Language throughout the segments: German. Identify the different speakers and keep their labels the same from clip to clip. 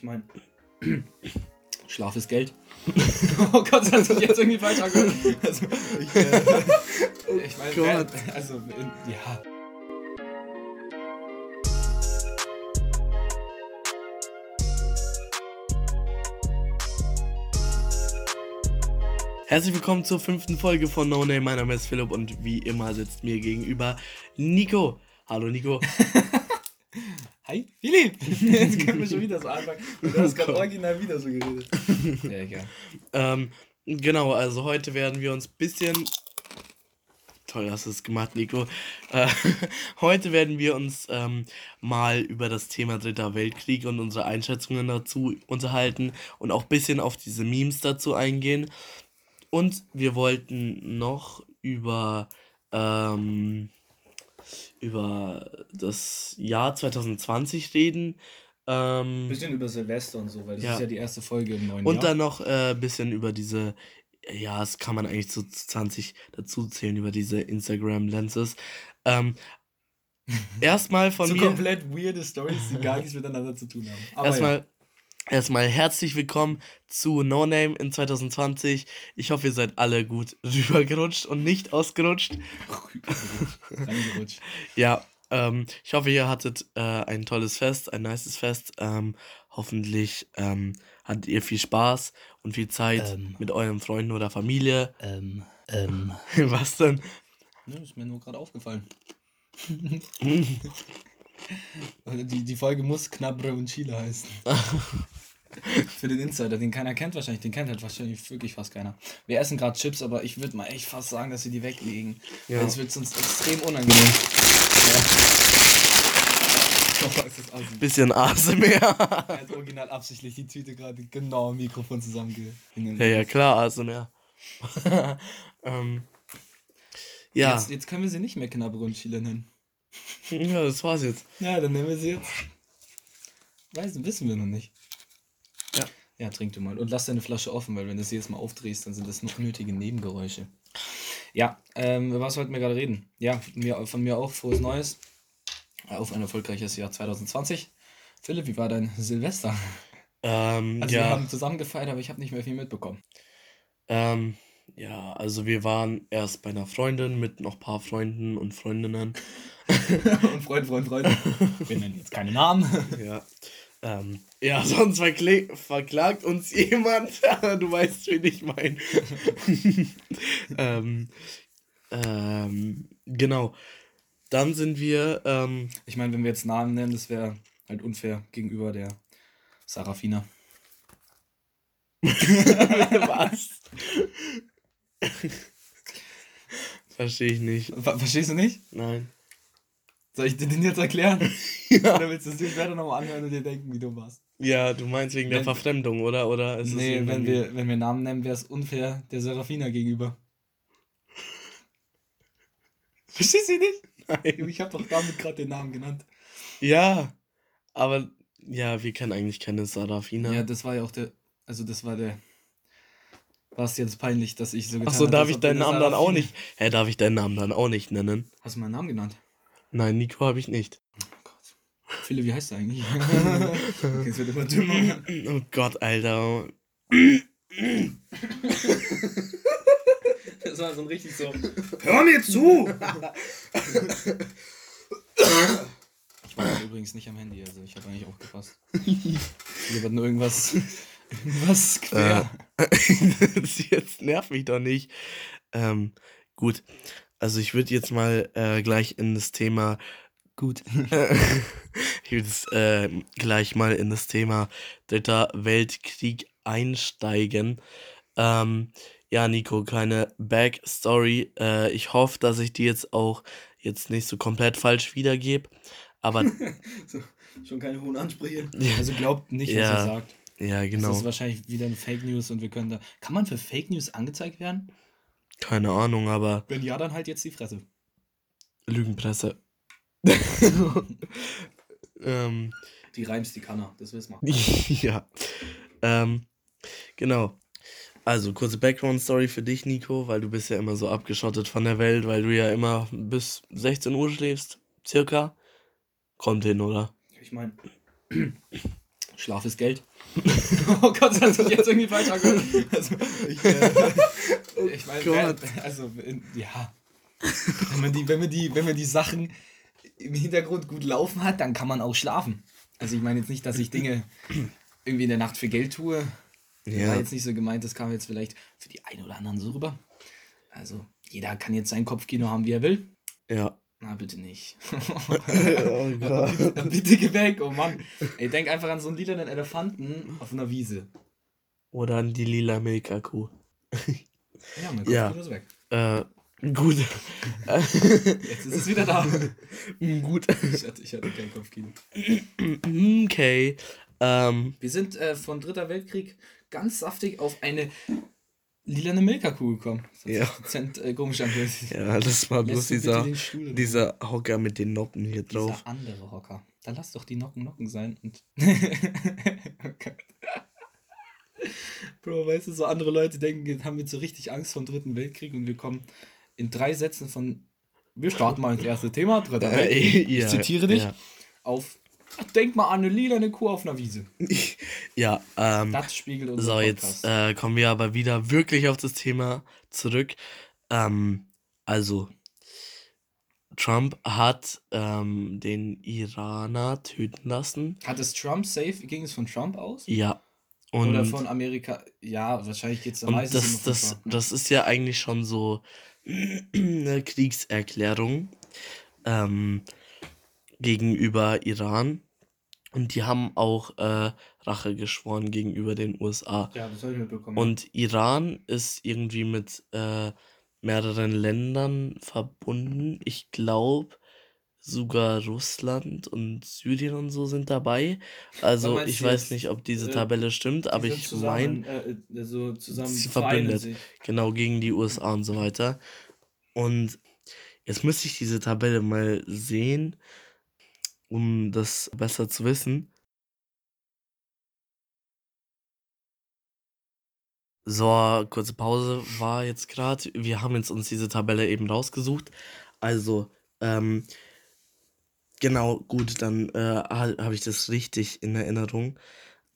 Speaker 1: Ich meine, Schlaf ist Geld. oh Gott, das hat sich jetzt irgendwie falsch angehört. Also, ich, äh, ich meine,
Speaker 2: Gott.
Speaker 1: also, in, ja.
Speaker 2: Herzlich willkommen zur fünften Folge von No Name. Mein Name ist Philipp und wie immer sitzt mir gegenüber Nico. Hallo Nico.
Speaker 1: Hi, Philipp! Jetzt können wir schon wieder so anfangen. Und du hast gerade
Speaker 2: Oh Gott.
Speaker 1: original wieder so geredet. Ja, egal.
Speaker 2: ähm, genau, also heute werden wir uns ein bisschen. Toll hast du es gemacht, Nico. Äh, heute werden wir uns ähm, mal über das Thema Dritter Weltkrieg und unsere Einschätzungen dazu unterhalten und auch ein bisschen auf diese Memes dazu eingehen. Und wir wollten noch über, ähm, über das Jahr 2020 reden. Ähm,
Speaker 1: Bisschen über Silvester und so, weil das
Speaker 2: Ja.
Speaker 1: ist ja die erste Folge im neuen
Speaker 2: und
Speaker 1: Jahr.
Speaker 2: dann noch ein äh, bisschen über diese, ja, das kann man eigentlich zu 20 dazu zählen, über diese Instagram-Lenses. Ähm, erstmal von
Speaker 1: so
Speaker 2: mir.
Speaker 1: komplett weirde Stories, die gar nichts miteinander zu tun haben. Aber
Speaker 2: Erstmal, erstmal herzlich willkommen zu No Name in 2020. Ich hoffe, ihr seid alle gut rübergerutscht und nicht ausgerutscht.
Speaker 1: ja.
Speaker 2: ähm, ich hoffe, ihr hattet äh, ein tolles Fest, ein nices Fest. Ähm, hoffentlich ähm, hattet ihr viel Spaß und viel Zeit
Speaker 1: Ähm.
Speaker 2: mit euren Freunden oder Familie.
Speaker 1: Ähm, ähm.
Speaker 2: Was denn?
Speaker 1: Ne, ist mir nur gerade aufgefallen. Die, die Folge muss Knabre und Chile heißen. Für den Insider, den keiner kennt wahrscheinlich, den kennt halt wahrscheinlich wirklich fast keiner. Wir essen gerade Chips, aber ich würde mal echt fast sagen, dass sie die weglegen.
Speaker 2: Ja.
Speaker 1: Weil es wird sonst extrem unangenehm. Ja. Oh.
Speaker 2: Bisschen ASMR.
Speaker 1: Er hat original absichtlich die Tüte gerade genau am Mikrofon zusammengehängt.
Speaker 2: ja, ja, klar, ASMR. ähm, ja.
Speaker 1: Jetzt, jetzt können wir sie nicht mehr Knabre und Chile nennen.
Speaker 2: Ja, das war's jetzt.
Speaker 1: Ja, dann nehmen wir sie jetzt. Weiß, wissen wir noch nicht.
Speaker 2: Ja.
Speaker 1: Ja, trink du mal. Und lass deine Flasche offen, weil wenn du sie jetzt mal aufdrehst, dann sind das noch nötige Nebengeräusche. Ja, ähm, über was wollten wir gerade reden? Ja, von mir, von mir auch frohes Neues. Auf ein erfolgreiches Jahr 2020. Philipp, wie war dein Silvester?
Speaker 2: Ähm,
Speaker 1: Also wir
Speaker 2: ja.
Speaker 1: haben zusammen gefeiert, aber ich habe nicht mehr viel mitbekommen.
Speaker 2: Ähm, ja, also wir waren erst bei einer Freundin mit noch ein paar Freunden und Freundinnen.
Speaker 1: Und Freund, Freund, Freund. Wir nennen jetzt keine Namen.
Speaker 2: Ja. Ähm, ja, sonst verkle- verklagt uns jemand. du weißt, wen ich meine. ähm, ähm, genau. Dann sind wir, ähm,
Speaker 1: Ich meine, wenn wir jetzt Namen nennen, das wäre halt unfair gegenüber der Sarafina.
Speaker 2: was? Verstehe ich nicht.
Speaker 1: Ver verstehst du nicht?
Speaker 2: Nein.
Speaker 1: Soll ich dir den jetzt erklären?
Speaker 2: Ja.
Speaker 1: Oder willst du es dir später nochmal anhören und dir denken, wie du warst?
Speaker 2: Ja, du meinst wegen der
Speaker 1: Wenn-
Speaker 2: Verfremdung, oder? Oder ist
Speaker 1: nee, wenn wir, wenn wir Namen nennen, wäre es unfair der Serafina gegenüber. Verstehst du nicht?
Speaker 2: Nein.
Speaker 1: Ich habe doch damit gerade den Namen genannt.
Speaker 2: Ja, aber ja, wir kennen eigentlich keine Sarafina.
Speaker 1: Ja, das war ja auch der. Also, das war der. War es jetzt peinlich, dass ich so getan
Speaker 2: Achso,
Speaker 1: habe,
Speaker 2: darf ich deinen
Speaker 1: eine
Speaker 2: Namen dann auch nicht? Hä, darf ich deinen Namen dann auch nicht nennen?
Speaker 1: Hast du meinen Namen genannt?
Speaker 2: Nein, Nico habe ich nicht.
Speaker 1: Oh Gott. Philipp, wie heißt du eigentlich? okay, es wird immer dümmer.
Speaker 2: Oh Gott, Alter.
Speaker 1: Das war so ein richtig so. Hör mir zu! ich war übrigens nicht am Handy, also ich habe eigentlich auch gepasst. Hier wird nur irgendwas. irgendwas quer.
Speaker 2: das jetzt nervt mich doch nicht. Ähm, gut. Also ich würde jetzt mal äh, gleich in das Thema
Speaker 1: Gut.
Speaker 2: ich würde jetzt, äh, gleich mal in das Thema Dritter Weltkrieg einsteigen. Ähm, ja, Nico, keine Backstory. Äh, ich hoffe, dass ich die jetzt auch jetzt nicht so komplett falsch wiedergebe. Aber
Speaker 1: So, schon keine hohen Ansprüche. Also glaubt nicht, was
Speaker 2: Ja,
Speaker 1: er sagt.
Speaker 2: Ja,
Speaker 1: Das
Speaker 2: genau.
Speaker 1: ist wahrscheinlich wieder eine Fake News und wir können da. Kann man für Fake News angezeigt werden?
Speaker 2: Keine Ahnung, aber
Speaker 1: Wenn ja, dann halt jetzt die Fresse.
Speaker 2: Lügenpresse. ähm,
Speaker 1: Die Reims, die kann er, das wissen wir.
Speaker 2: ja. Ähm, genau. Also, kurze Background-Story für dich, Nico, weil du bist ja immer so abgeschottet von der Welt, weil du ja immer bis 16 Uhr schläfst, circa. Kommt hin, oder?
Speaker 1: Ich meine, Schlaf ist Geld. oh Gott, das hat sich jetzt irgendwie falsch angehört. Also, ich, äh, ich meine,
Speaker 2: Gott.
Speaker 1: also, in, ja. Wenn man, die, wenn, man die, wenn man die Sachen im Hintergrund gut laufen hat, dann kann man auch schlafen. Also, ich meine jetzt nicht, dass ich Dinge irgendwie in der Nacht für Geld tue.
Speaker 2: Ja.
Speaker 1: War jetzt nicht so gemeint, das kam jetzt vielleicht für die einen oder anderen so rüber. Also, jeder kann jetzt sein Kopfkino haben, wie er will.
Speaker 2: Ja.
Speaker 1: Na, bitte nicht.
Speaker 2: oh Gott.
Speaker 1: bitte geh weg, oh Mann. Ey, denk einfach an so einen lilanen Elefanten auf einer Wiese.
Speaker 2: Oder an die lila Milka-Kuh.
Speaker 1: Ja, mein
Speaker 2: Ja.
Speaker 1: Kopfkino ist weg.
Speaker 2: Äh, gut.
Speaker 1: Jetzt ist es wieder da.
Speaker 2: gut.
Speaker 1: Ich hatte, ich hatte kein Kopfkino.
Speaker 2: Okay. Ähm,
Speaker 1: Wir sind äh, von Dritter Weltkrieg ganz saftig auf eine lilane Milka-Kuh gekommen. Das
Speaker 2: Ja.
Speaker 1: dezent äh, komisch angehört.
Speaker 2: ja, das war bloß dieser, dieser Hocker mit den Noppen hier
Speaker 1: Ruhe?
Speaker 2: drauf.
Speaker 1: Dieser andere Hocker. Dann lass doch die Nocken Nocken sein und. Oh Gott. Bro, weißt du, so andere Leute denken, haben wir so richtig Angst vor dem Dritten Weltkrieg und wir kommen in drei Sätzen von. Wir starten mal ins erste Thema, Dritter Weltkrieg.
Speaker 2: Äh, ja,
Speaker 1: ich zitiere dich.
Speaker 2: Ja,
Speaker 1: Auf. Denk mal an eine lilane Kuh auf einer Wiese.
Speaker 2: ja ähm,
Speaker 1: Das spiegelt unser
Speaker 2: so, jetzt äh, kommen wir aber wieder wirklich auf das Thema zurück. Ähm, also, Trump hat ähm, den Iraner töten lassen.
Speaker 1: Hat es Trump safe? Ging es von Trump aus?
Speaker 2: Ja. Und,
Speaker 1: Oder von Amerika? Ja, wahrscheinlich geht es
Speaker 2: und
Speaker 1: meistens
Speaker 2: das, das,
Speaker 1: Trump. ne?
Speaker 2: das ist ja eigentlich schon so eine Kriegserklärung ähm, gegenüber Iran. Und die haben auch äh, Rache geschworen gegenüber den USA.
Speaker 1: Ja, das habe ich mitbekommen.
Speaker 2: Und Iran ist irgendwie mit äh, mehreren Ländern verbunden. Ich glaube, sogar Russland und Syrien und so sind dabei. Also ich weiß nicht, ob diese
Speaker 1: äh,
Speaker 2: Tabelle stimmt, aber ich meine,
Speaker 1: Äh, äh, so
Speaker 2: sie verbündet.
Speaker 1: sich.
Speaker 2: genau gegen die USA und so weiter. Und jetzt müsste ich diese Tabelle mal sehen, um das besser zu wissen. So, kurze Pause war jetzt gerade. Wir haben jetzt uns diese Tabelle eben rausgesucht. Also, ähm, genau, gut, dann äh, habe ich das richtig in Erinnerung.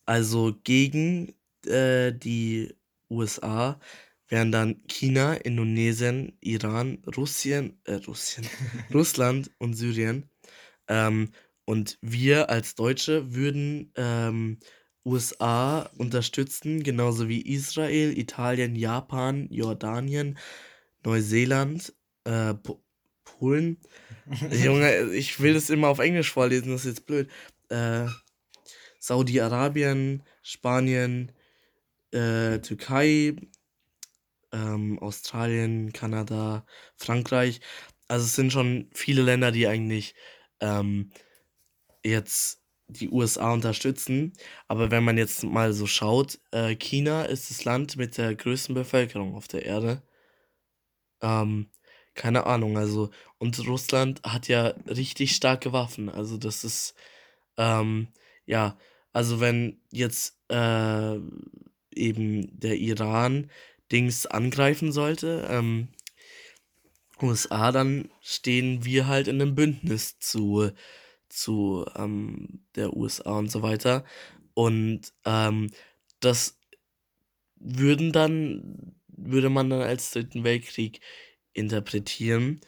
Speaker 2: Also gegen äh, die USA wären dann China, Indonesien, Iran, Russien, äh, Russien, Russland und Syrien. Ähm, und wir als Deutsche würden ähm, USA unterstützen, genauso wie Israel, Italien, Japan, Jordanien, Neuseeland, äh, Po- Polen. Junge, ich will das immer auf Englisch vorlesen, das ist jetzt blöd. Äh, Saudi-Arabien, Spanien, äh, Türkei, ähm, Australien, Kanada, Frankreich. Also es sind schon viele Länder, die eigentlich ähm, jetzt die USA unterstützen. Aber wenn man jetzt mal so schaut, äh, China ist das Land mit der größten Bevölkerung auf der Erde. Ähm, keine Ahnung, also, und Russland hat ja richtig starke Waffen. Also, das ist, ähm, ja, also wenn jetzt äh, eben der Iran Dings angreifen sollte, ähm, USA, dann stehen wir halt in einem Bündnis zu, zu ähm, der USA und so weiter. Und ähm, das würden dann, würde man dann als Dritten Weltkrieg interpretieren.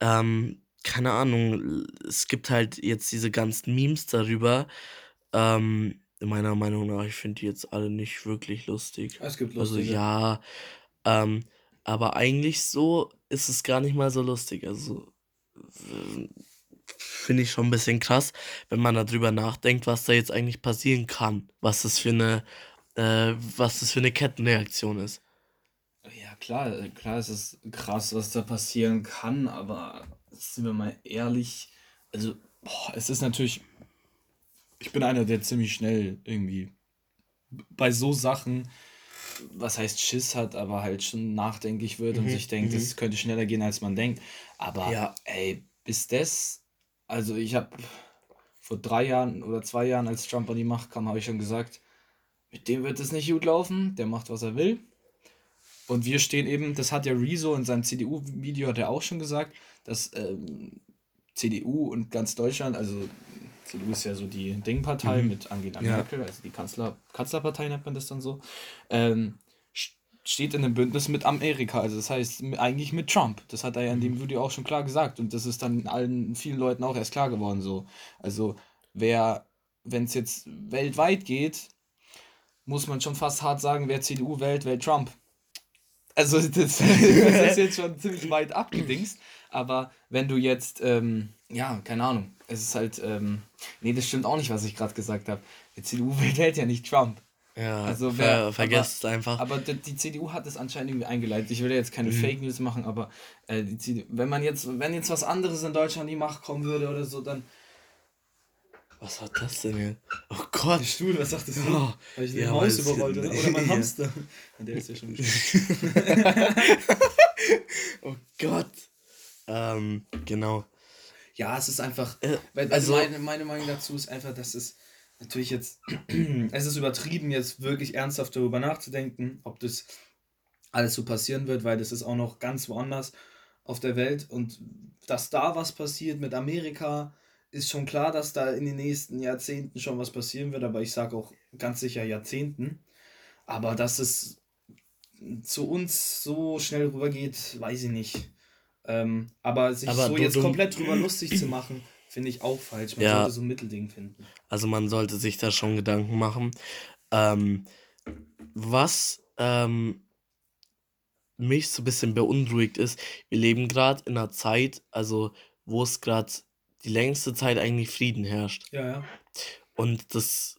Speaker 2: Ähm, keine Ahnung, es gibt halt jetzt diese ganzen Memes darüber. Ähm, meiner Meinung nach, ich finde die jetzt alle nicht wirklich lustig.
Speaker 1: Es gibt
Speaker 2: Also
Speaker 1: lustige.
Speaker 2: ja, ähm, aber eigentlich so ist es gar nicht mal so lustig. Also finde ich schon ein bisschen krass, wenn man darüber nachdenkt, was da jetzt eigentlich passieren kann. Was das für eine, äh, was das für eine Kettenreaktion ist.
Speaker 1: Ja, klar, äh, klar ist es krass, was da passieren kann, aber sind wir mal ehrlich, also boah, es ist natürlich, ich bin einer, der ziemlich schnell irgendwie bei so Sachen, was heißt Schiss hat, aber halt schon nachdenklich wird und
Speaker 2: Mhm,
Speaker 1: sich denkt,
Speaker 2: mhm.
Speaker 1: es könnte schneller gehen, als man denkt. Aber
Speaker 2: Ja.
Speaker 1: ey, bis das, also ich habe vor drei Jahren oder zwei Jahren, als Trump an die Macht kam, habe ich schon gesagt, mit dem wird es nicht gut laufen, der macht, was er will. Und wir stehen eben, das hat ja Rezo in seinem CDU-Video hat er auch schon gesagt, dass ähm, CDU und ganz Deutschland, also CDU ist ja so die Dingpartei
Speaker 2: Mhm.
Speaker 1: mit Angela
Speaker 2: Ja.
Speaker 1: Merkel, also die Kanzler, Kanzlerpartei nennt man das dann so, ähm, steht in einem Bündnis mit Amerika, also das heißt eigentlich mit Trump. Das hat er ja in
Speaker 2: Mhm.
Speaker 1: dem Video auch schon klar gesagt und das ist dann allen vielen Leuten auch erst klar geworden so. Also wer, wenn es jetzt weltweit geht, muss man schon fast hart sagen, wer CDU wählt, wählt Trump. Also das, das ist jetzt schon ziemlich weit abgedingst, aber wenn du jetzt, ähm, ja, keine Ahnung, es ist halt, ähm, nee, das stimmt auch nicht, was ich gerade gesagt habe. Die CDU wählt ja nicht Trump.
Speaker 2: Ja,
Speaker 1: Also
Speaker 2: ver
Speaker 1: wer,
Speaker 2: vergesst es
Speaker 1: aber,
Speaker 2: einfach.
Speaker 1: aber die, CDU hat es anscheinend irgendwie eingeleitet. Ich will ja jetzt keine
Speaker 2: Mhm.
Speaker 1: Fake News machen, aber äh, die CDU, wenn man jetzt, wenn jetzt was anderes in Deutschland an die Macht kommen würde oder so, dann.
Speaker 2: Was war das denn jetzt? Oh Gott.
Speaker 1: Stuhl, was sagtest
Speaker 2: du? Oh,
Speaker 1: Weil ich
Speaker 2: ja,
Speaker 1: Maus
Speaker 2: es-
Speaker 1: überrollt oder, oder mein. Hamster. Der ist ja schon
Speaker 2: oh Gott. Ähm, genau.
Speaker 1: Ja, es ist einfach.
Speaker 2: Äh, also-
Speaker 1: also meine, meine Meinung dazu ist einfach, dass es natürlich jetzt. es ist übertrieben, jetzt wirklich ernsthaft darüber nachzudenken, ob das alles so passieren wird, weil das ist auch noch ganz woanders auf der Welt. Und dass da was passiert mit Amerika, ist schon klar, dass da in den nächsten Jahrzehnten schon was passieren wird, aber ich sage auch ganz sicher Jahrzehnten. Aber dass es zu uns so schnell rübergeht, weiß ich nicht. Ähm, aber sich
Speaker 2: Aber
Speaker 1: so
Speaker 2: du-
Speaker 1: jetzt
Speaker 2: du-
Speaker 1: komplett drüber lustig zu machen, finde ich auch falsch. Man
Speaker 2: Ja.
Speaker 1: sollte so ein Mittelding finden.
Speaker 2: Also man sollte sich da schon Gedanken machen. Ähm, was ähm, mich so ein bisschen beunruhigt ist, wir leben gerade in einer Zeit, also wo es gerade die längste Zeit eigentlich Frieden herrscht.
Speaker 1: Ja, ja.
Speaker 2: Und das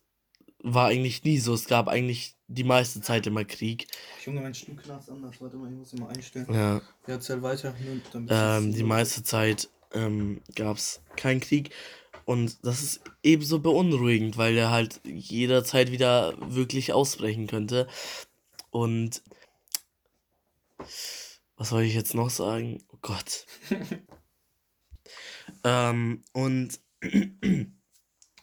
Speaker 2: war eigentlich nie so. Es gab eigentlich die meiste Zeit immer Krieg.
Speaker 1: Junge, mein Stuhl knarzt anders. Warte mal, ich muss ihn mal einstellen.
Speaker 2: Ja,
Speaker 1: Ja, erzähl weiter.
Speaker 2: Ähm, die meiste Zeit ähm, gab es keinen Krieg. Und das ist ebenso beunruhigend, weil der halt jederzeit wieder wirklich ausbrechen könnte. Und was soll ich jetzt noch sagen? Oh Gott. ähm, und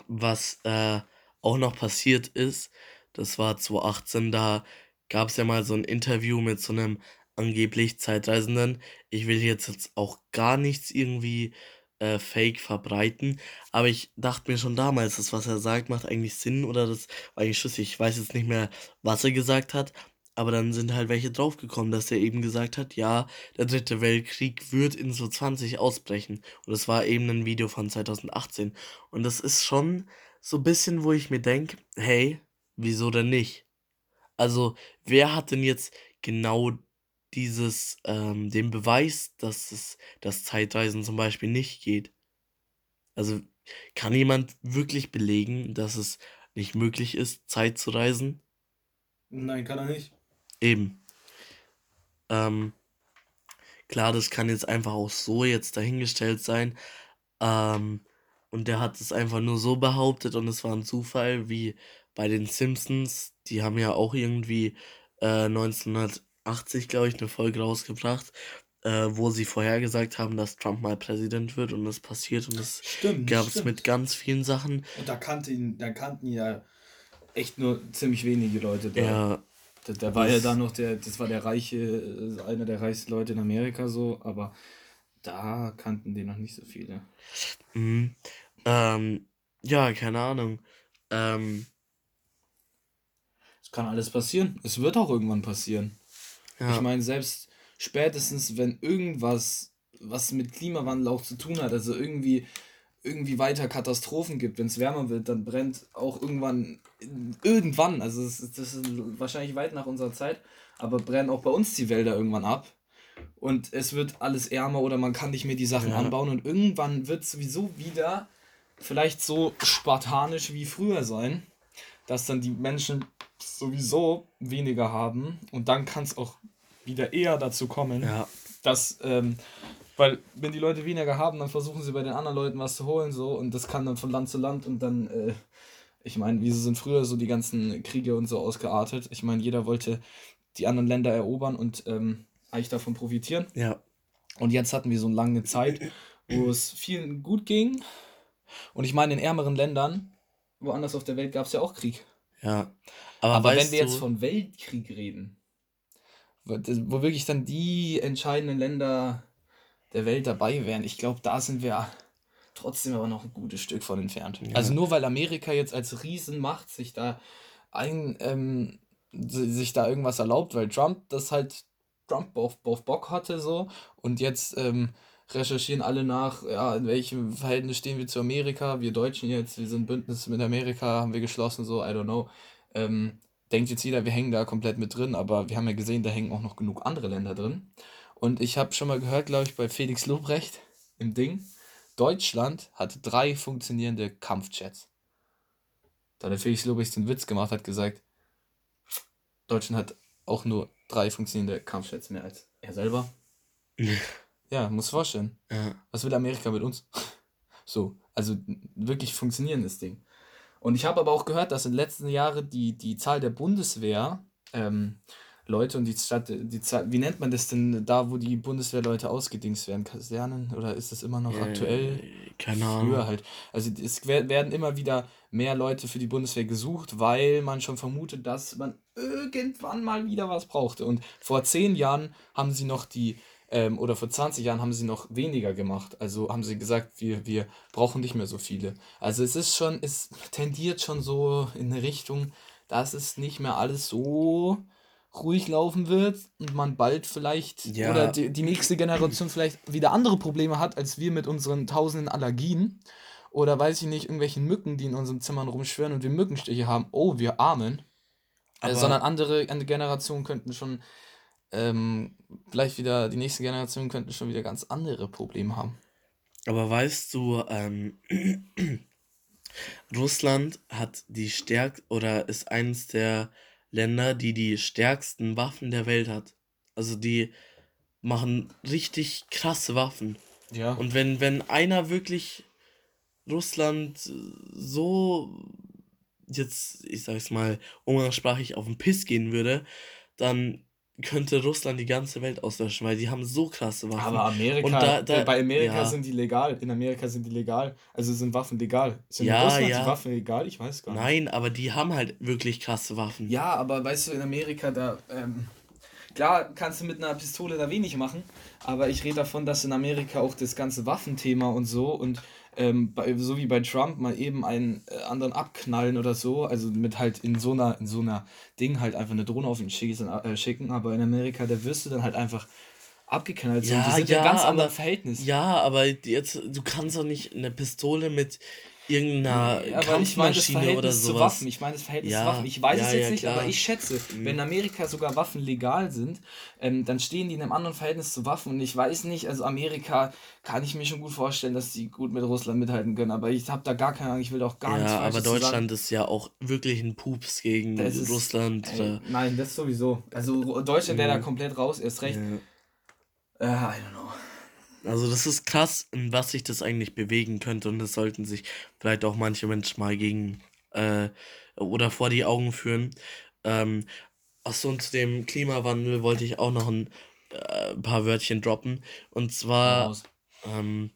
Speaker 2: was äh, auch noch passiert ist, das war 2018, da gab es ja mal so ein Interview mit so einem angeblich Zeitreisenden. Ich will jetzt, auch gar nichts irgendwie äh, fake verbreiten, aber ich dachte mir schon damals, das, was er sagt, macht eigentlich Sinn oder das war eigentlich schlüssig. Ich weiß jetzt nicht mehr, was er gesagt hat, aber dann sind halt welche draufgekommen, dass er eben gesagt hat, ja, der dritte Weltkrieg wird in so 20 ausbrechen. Und das war eben ein Video von 2018. Und das ist schon so ein bisschen, wo ich mir denke, hey, wieso denn nicht? Also, wer hat denn jetzt genau dieses, ähm, den Beweis, dass es das Zeitreisen zum Beispiel nicht geht? Also, kann jemand wirklich belegen, dass es nicht möglich ist, Zeit zu reisen?
Speaker 1: Nein, kann er nicht.
Speaker 2: Eben. Ähm, klar, das kann jetzt einfach auch so jetzt dahingestellt sein. Ähm, und der hat es einfach nur so behauptet und es war ein Zufall, wie bei den Simpsons. Die haben ja auch irgendwie äh, 1980, glaube ich, eine Folge rausgebracht, äh, wo sie vorhergesagt haben, dass Trump mal Präsident wird und das passiert und das gab es mit ganz vielen Sachen.
Speaker 1: Und da kannte ihn, da kannten ihn ja echt nur ziemlich wenige Leute. Da,
Speaker 2: Ja,
Speaker 1: da, da war ja da noch der, das war der reiche, äh, einer der reichsten Leute in Amerika so, aber da kannten den noch nicht so viele.
Speaker 2: mhm. ähm, ja, keine Ahnung. Ähm,
Speaker 1: Es kann alles passieren. Es wird auch irgendwann passieren.
Speaker 2: Ja.
Speaker 1: Ich meine, selbst spätestens, wenn irgendwas, was mit Klimawandel auch zu tun hat, also irgendwie, irgendwie weiter Katastrophen gibt, wenn es wärmer wird, dann brennt auch irgendwann, irgendwann, also das ist, das ist wahrscheinlich weit nach unserer Zeit, aber brennen auch bei uns die Wälder irgendwann ab. Und es wird alles ärmer oder man kann nicht mehr die Sachen
Speaker 2: Ja.
Speaker 1: anbauen und irgendwann wird es sowieso wieder vielleicht so spartanisch wie früher sein, dass dann die Menschen sowieso weniger haben und dann kann es auch wieder eher dazu kommen,
Speaker 2: ja.
Speaker 1: dass, ähm, weil wenn die Leute weniger haben, dann versuchen sie bei den anderen Leuten was zu holen so und das kann dann von Land zu Land und dann, äh, ich meine, wieso sind früher so die ganzen Kriege und so ausgeartet? Ich meine, jeder wollte die anderen Länder erobern und ähm, eigentlich davon profitieren.
Speaker 2: Ja,
Speaker 1: Und jetzt hatten wir so eine lange Zeit, wo es vielen gut ging. Und ich meine, in ärmeren Ländern, woanders auf der Welt, gab es ja auch Krieg.
Speaker 2: ja. Aber,
Speaker 1: Aber wenn wir jetzt von Weltkrieg reden, wo wirklich dann die entscheidenden Länder der Welt dabei wären, ich glaube, da sind wir trotzdem aber noch ein gutes Stück von entfernt. Ja. Also nur weil Amerika jetzt als Riesenmacht sich da ein, ähm, sich da irgendwas erlaubt, weil Trump das halt Trump auf, auf Bock hatte so und jetzt ähm, recherchieren alle nach, ja, in welchem Verhältnis stehen wir zu Amerika, wir Deutschen jetzt, wir sind Bündnis mit Amerika, haben wir geschlossen, so, I don't know. Ähm, denkt jetzt jeder, wir hängen da komplett mit drin, aber wir haben ja gesehen, da hängen auch noch genug andere Länder drin. Und ich habe schon mal gehört, glaube ich, bei Felix Lobrecht im Ding, Deutschland hat drei funktionierende Kampfjets. Da hat der Felix Lobrecht den Witz gemacht, hat gesagt, Deutschland hat auch nur drei funktionierende Kampfjets mehr als er selber. ja, muss vorstellen. Ja. Was will Amerika mit uns? so, also wirklich funktionierendes Ding. Und ich habe aber auch gehört, dass in den letzten Jahren die, die Zahl der Bundeswehr ähm, Leute und die Stadt, die Zahl, wie nennt man das denn da, wo die Bundeswehrleute ausgedingst werden? Kasernen? Oder ist das immer noch äh, aktuell? Keine Ahnung. Früher halt. Also es werden immer wieder mehr Leute für die Bundeswehr gesucht, weil man schon vermutet, dass man irgendwann mal wieder was brauchte. Und vor zehn Jahren haben sie noch die ähm, oder vor 20 Jahren haben sie noch weniger gemacht. Also haben sie gesagt, wir, wir brauchen nicht mehr so viele. Also es ist schon, es tendiert schon so in eine Richtung, dass es nicht mehr alles so ruhig laufen wird und man bald vielleicht ja. oder die, die nächste Generation vielleicht wieder andere Probleme hat, als wir mit unseren tausenden Allergien oder weiß ich nicht, irgendwelchen Mücken, die in unseren Zimmern rumschwirren und wir Mückenstiche haben. Oh, wir Armen. Äh, sondern andere, andere Generationen könnten schon ähm, vielleicht wieder, die nächste Generation könnten schon wieder ganz andere Probleme haben.
Speaker 2: Aber weißt du, ähm, Russland hat die stärk oder ist eines der Länder, die die stärksten Waffen der Welt hat. Also die machen richtig krasse Waffen. Ja. Und wenn, wenn einer wirklich Russland so jetzt, ich sag's mal, umgangssprachlich auf den Piss gehen würde, dann könnte Russland die ganze Welt auslöschen, weil die haben so krasse Waffen. Aber Amerika,
Speaker 1: und da, da, bei Amerika ja. sind die legal. In Amerika sind die legal. Also sind Waffen legal. Sind ja, in Russland ja.
Speaker 2: die Waffen legal? Ich weiß gar nicht. Nein, aber die haben halt wirklich krasse Waffen.
Speaker 1: Ja, aber weißt du, in Amerika, da, ähm, klar kannst du mit einer Pistole da wenig machen, aber ich rede davon, dass in Amerika auch das ganze Waffenthema und so und ähm, bei, so wie bei Trump mal eben einen äh, anderen abknallen oder so, also mit halt in so einer, in so einer Ding halt einfach eine Drohne auf ihn schießen, äh, schicken, aber in Amerika, da wirst du dann halt einfach abgeknallt. Ja, die sind
Speaker 2: ja, ganz aber, Verhältnis. Ja, aber jetzt, du kannst doch nicht eine Pistole mit irgendeiner ja, Kampfmaschine
Speaker 1: ich oder sowas. Zu Waffen. Ich meine das Verhältnis ja, zu Waffen. Ich weiß ja, es jetzt ja, nicht, klar. aber ich schätze, mhm. wenn in Amerika sogar Waffen legal sind, ähm, dann stehen die in einem anderen Verhältnis zu Waffen. Und ich weiß nicht, also Amerika kann ich mir schon gut vorstellen, dass die gut mit Russland mithalten können, aber ich habe da gar keine Ahnung, ich will auch gar
Speaker 2: nichts Ja, aber Deutschland ist ja auch wirklich ein Pups gegen ist, Russland.
Speaker 1: Ey, nein, das sowieso. Also Deutschland wäre da komplett raus, erst recht. Äh, I don't know.
Speaker 2: Also das ist krass, in was sich das eigentlich bewegen könnte und das sollten sich vielleicht auch manche Menschen mal gegen äh, oder vor die Augen führen. Ähm, achso, und zu dem Klimawandel wollte ich auch noch ein äh, paar Wörtchen droppen. Und zwar, ähm,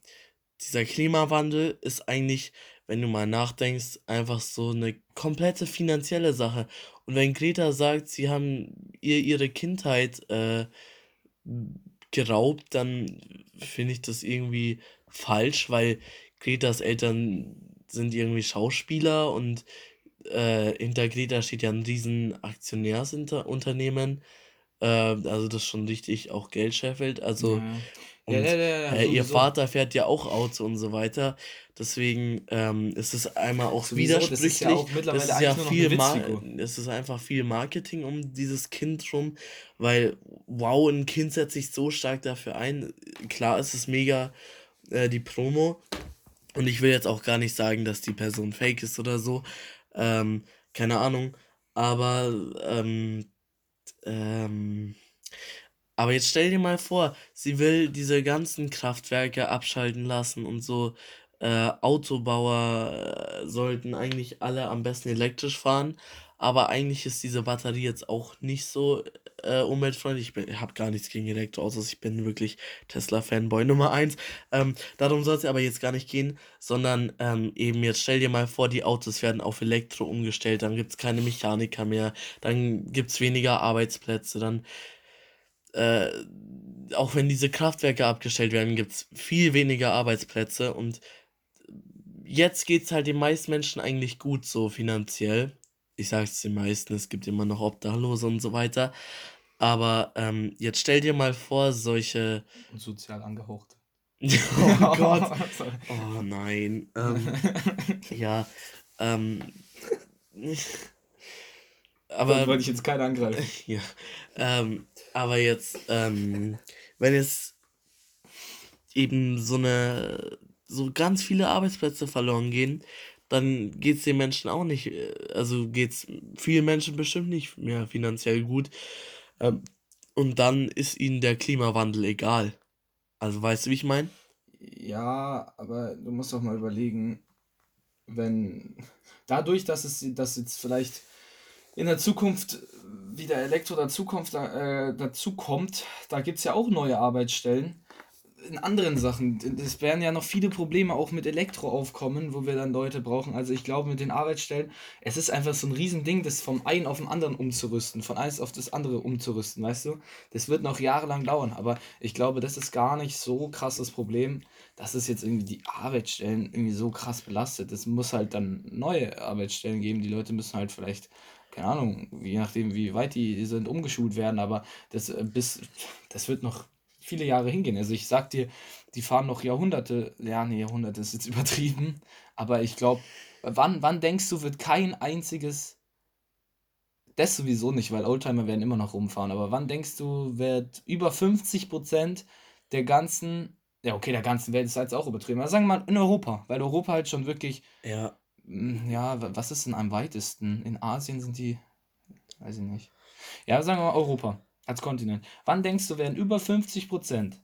Speaker 2: dieser Klimawandel ist eigentlich, wenn du mal nachdenkst, einfach so eine komplette finanzielle Sache. Und wenn Greta sagt, sie haben ihr ihre Kindheit äh, geraubt, dann finde ich das irgendwie falsch, weil Gretas Eltern sind irgendwie Schauspieler und äh, hinter Greta steht ja ein riesen Aktionärsunternehmen. Äh, also das schon richtig auch Geld scheffelt. Also ja. Und ja, ja, ja, äh, ihr Vater fährt ja auch Auto und so weiter. Deswegen ähm, ist es einmal auch sowieso, widersprüchlich. Das ist ja auch mittlerweile das ist ja viel Es ist einfach viel Marketing um dieses Kind rum, weil wow, ein Kind setzt sich so stark dafür ein. Klar ist es mega äh, die Promo. Und ich will jetzt auch gar nicht sagen, dass die Person fake ist oder so. Ähm, keine Ahnung. Aber ähm, ähm, aber jetzt stell dir mal vor, sie will diese ganzen Kraftwerke abschalten lassen und so. Äh, Autobauer äh, sollten eigentlich alle am besten elektrisch fahren. Aber eigentlich ist diese Batterie jetzt auch nicht so äh, umweltfreundlich. Ich habe gar nichts gegen Elektroautos. Ich bin wirklich Tesla-Fanboy Nummer 1. Ähm, darum soll es aber jetzt gar nicht gehen, sondern ähm, eben jetzt stell dir mal vor, die Autos werden auf Elektro umgestellt. Dann gibt es keine Mechaniker mehr. Dann gibt es weniger Arbeitsplätze. Dann äh, auch wenn diese Kraftwerke abgestellt werden, gibt es viel weniger Arbeitsplätze und jetzt geht es halt den meisten Menschen eigentlich gut so finanziell. Ich sage es den meisten, es gibt immer noch Obdachlose und so weiter. Aber ähm, jetzt stell dir mal vor, solche.
Speaker 1: Und sozial angehauchte.
Speaker 2: oh Gott. Oh nein. Ähm, ja. Ähm,
Speaker 1: aber. wollte ich jetzt keinen angreifen.
Speaker 2: Ja. Ähm, aber jetzt, ähm, wenn jetzt eben so eine, so ganz viele Arbeitsplätze verloren gehen, dann geht es den Menschen auch nicht, äh, also geht es vielen Menschen bestimmt nicht mehr finanziell gut. Ähm, und dann ist ihnen der Klimawandel egal. Also weißt du, wie ich meine?
Speaker 1: Ja, aber du musst doch mal überlegen, wenn dadurch, dass es dass jetzt vielleicht in der Zukunft wieder Elektro dazukommt, äh, dazu kommt, da gibt es ja auch neue Arbeitsstellen in anderen Sachen. Es werden ja noch viele Probleme auch mit Elektro aufkommen, wo wir dann Leute brauchen. Also ich glaube mit den Arbeitsstellen, es ist einfach so ein Riesending, das vom einen auf den anderen umzurüsten, von eins auf das andere umzurüsten, weißt du? Das wird noch jahrelang dauern, aber ich glaube, das ist gar nicht so krass das Problem, dass es jetzt irgendwie die Arbeitsstellen irgendwie so krass belastet. Es muss halt dann neue Arbeitsstellen geben. Die Leute müssen halt vielleicht keine Ahnung, je nachdem, wie weit die sind, umgeschult werden, aber das, äh, bis, das wird noch viele Jahre hingehen. Also ich sag dir, die fahren noch Jahrhunderte, ja, nee, Jahrhunderte ist jetzt übertrieben, aber ich glaube, wann, wann denkst du, wird kein einziges, das sowieso nicht, weil Oldtimer werden immer noch rumfahren, aber wann denkst du, wird über 50% der ganzen, ja okay, der ganzen Welt ist jetzt auch übertrieben, aber sagen wir mal in Europa, weil Europa halt schon wirklich, ja, ja, was ist denn am weitesten? In Asien sind die, weiß ich nicht. Ja, sagen wir mal Europa als Kontinent. Wann denkst du, werden über 50 Prozent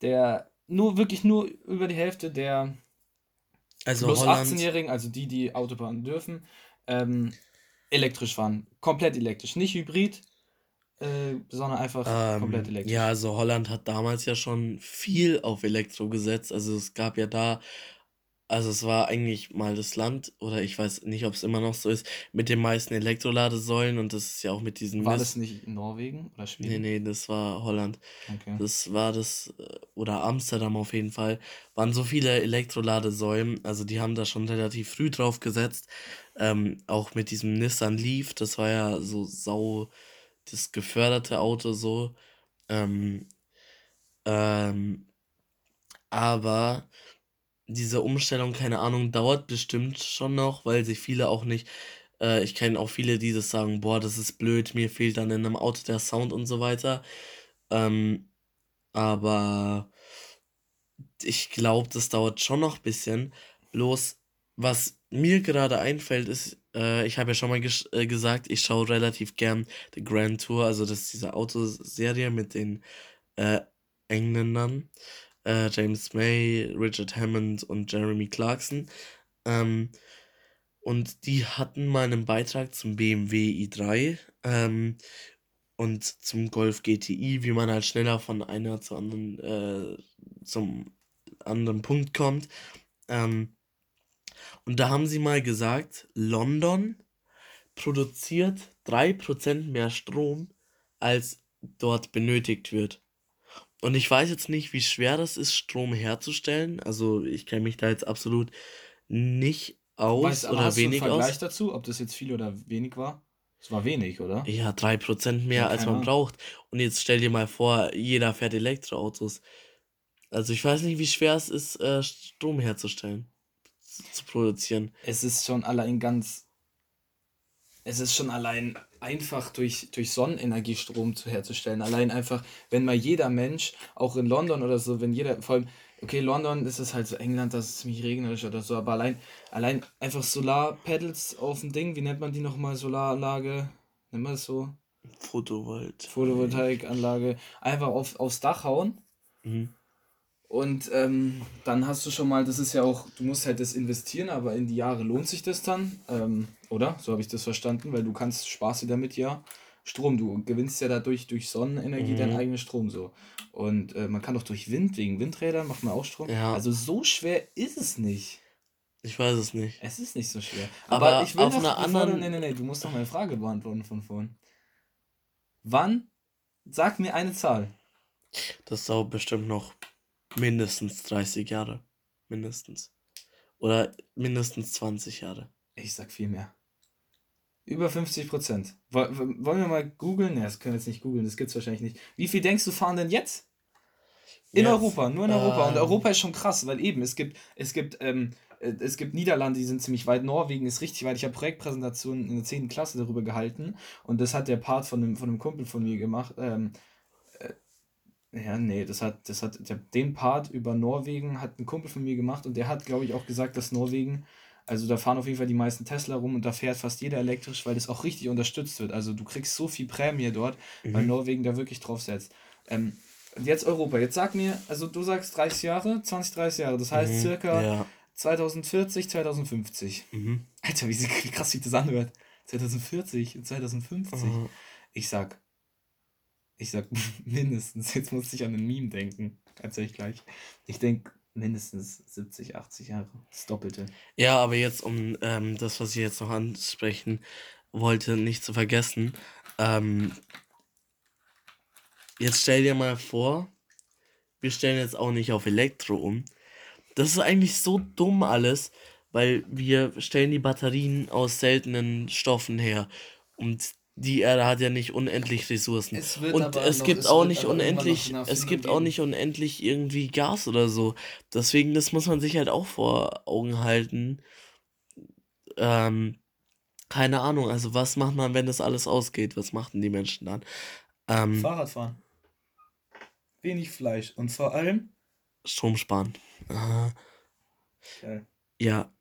Speaker 1: der, nur wirklich nur über die Hälfte der also plus 18-Jährigen, also die, die Autobahn dürfen, ähm, elektrisch fahren. Komplett elektrisch. Nicht hybrid, äh, sondern einfach
Speaker 2: ähm, komplett elektrisch. Ja, also Holland hat damals ja schon viel auf Elektro gesetzt. Also es gab ja da also es war eigentlich mal das Land, oder ich weiß nicht, ob es immer noch so ist, mit den meisten Elektroladesäulen und das ist ja auch mit diesen.
Speaker 1: War das nicht Norwegen oder Schweden?
Speaker 2: Nee, nee, das war Holland. Okay. Das war das, äh, oder Amsterdam auf jeden Fall, waren so viele Elektroladesäulen, also die haben da schon relativ früh drauf gesetzt. Ähm, auch mit diesem Nissan Leaf, das war ja so sau das geförderte Auto so. Ähm, ähm, aber diese Umstellung, keine Ahnung, dauert bestimmt schon noch, weil sich viele auch nicht, äh, ich kenne auch viele, die das sagen, boah, das ist blöd, mir fehlt dann in einem Auto der Sound und so weiter. Ähm, aber ich glaube, das dauert schon noch ein bisschen. Bloß, was mir gerade einfällt, ist, äh, ich habe ja schon mal äh, gesagt, ich schaue relativ gern The Grand Tour, also das ist diese Autoserie mit den äh, Engländern äh, James May, Richard Hammond und Jeremy Clarkson. Ähm, und die hatten mal einen Beitrag zum BMW i3 ähm, und zum Golf GTI, wie man halt schneller von einer zu anderen, äh, zum anderen Punkt kommt. Ähm, und da haben sie mal gesagt, London produziert 3% mehr Strom, als dort benötigt wird. Und ich weiß jetzt nicht, wie schwer das ist, Strom herzustellen. Also ich kenne mich da jetzt absolut nicht aus weißt,
Speaker 1: oder hast wenig du einen Vergleich aus. dazu, ob das jetzt viel oder wenig war? Es war wenig, oder?
Speaker 2: Ja, 3% mehr ja, als man braucht. Und jetzt stell dir mal vor, jeder fährt Elektroautos. Also ich weiß nicht, wie schwer es ist, äh, Strom herzustellen, zu produzieren.
Speaker 1: Es ist schon allein ganz. Es ist schon allein einfach durch, durch Sonnenenergie Strom zu herzustellen. Allein einfach, wenn mal jeder Mensch, auch in London oder so, wenn jeder, vor allem, okay, London ist es halt so England, das ist ziemlich regnerisch oder so, aber allein, allein einfach Solarpanels auf dem Ding, wie nennt man die nochmal, Solaranlage, nennt man das so?
Speaker 2: Photovoltaik.
Speaker 1: Photovoltaikanlage, einfach auf, aufs Dach hauen. Mhm. Und ähm, dann hast du schon mal, das ist ja auch, du musst halt das investieren, aber in die Jahre lohnt sich das dann, ähm, oder? So habe ich das verstanden, weil du kannst, sparst dir damit ja Strom. Du gewinnst ja dadurch durch Sonnenenergie mhm. deinen eigenen Strom so. Und äh, man kann doch durch Wind, wegen Windrädern macht man auch Strom. Ja. Also so schwer ist es nicht.
Speaker 2: Ich weiß es nicht.
Speaker 1: Es ist nicht so schwer. Aber, aber ich will auf noch, einer anderen... Nee, nee, nee, du musst noch meine Frage beantworten von vorn. Wann? Sag mir eine Zahl.
Speaker 2: Das dauert bestimmt noch Mindestens 30 Jahre. Mindestens. Oder mindestens 20 Jahre.
Speaker 1: Ich sag viel mehr. Über 50 Prozent. Wollen wir mal googeln? Ne, das können wir jetzt nicht googeln, das gibt's wahrscheinlich nicht. Wie viel denkst du fahren denn jetzt? In jetzt, Europa, nur in Europa. Ähm, Und Europa ist schon krass, weil eben, es gibt, es gibt, ähm, äh, es gibt Niederlande, die sind ziemlich weit, Norwegen ist richtig weit. Ich habe Projektpräsentationen in der 10. Klasse darüber gehalten und das hat der Part von einem, von einem Kumpel von mir gemacht. Ähm, äh, ja, nee, das hat, das hat, den Part über Norwegen hat ein Kumpel von mir gemacht und der hat, glaube ich, auch gesagt, dass Norwegen also da fahren auf jeden Fall die meisten Tesla rum und da fährt fast jeder elektrisch, weil das auch richtig unterstützt wird. Also du kriegst so viel Prämie dort, mhm. weil Norwegen da wirklich drauf setzt. Ähm, jetzt Europa. Jetzt sag mir, also du sagst 30 Jahre, 20, 30 Jahre. Das heißt mhm. circa ja. 2040, 2050. Mhm. Alter, wie, wie, krass sich das anhört. 2040 und 2050. Mhm. Ich sag, ich sag mindestens, jetzt muss ich an ein Meme denken. Erzähl ich gleich. Ich denke mindestens 70, 80 Jahre. Das Doppelte.
Speaker 2: Ja, aber jetzt, um ähm, das, was ich jetzt noch ansprechen wollte, nicht zu vergessen. Ähm, jetzt stell dir mal vor, wir stellen jetzt auch nicht auf Elektro um. Das ist eigentlich so dumm alles, weil wir stellen die Batterien aus seltenen Stoffen her. Und die Erde hat ja nicht unendlich Ressourcen. Es und es noch, gibt es auch nicht unendlich, es gibt geben. auch nicht unendlich irgendwie Gas oder so. Deswegen, das muss man sich halt auch vor Augen halten. Ähm, keine Ahnung, also was macht man, wenn das alles ausgeht? Was machten die Menschen dann? Ähm,
Speaker 1: Fahrradfahren. Wenig Fleisch und vor allem
Speaker 2: Strom sparen. Äh, okay. Ja.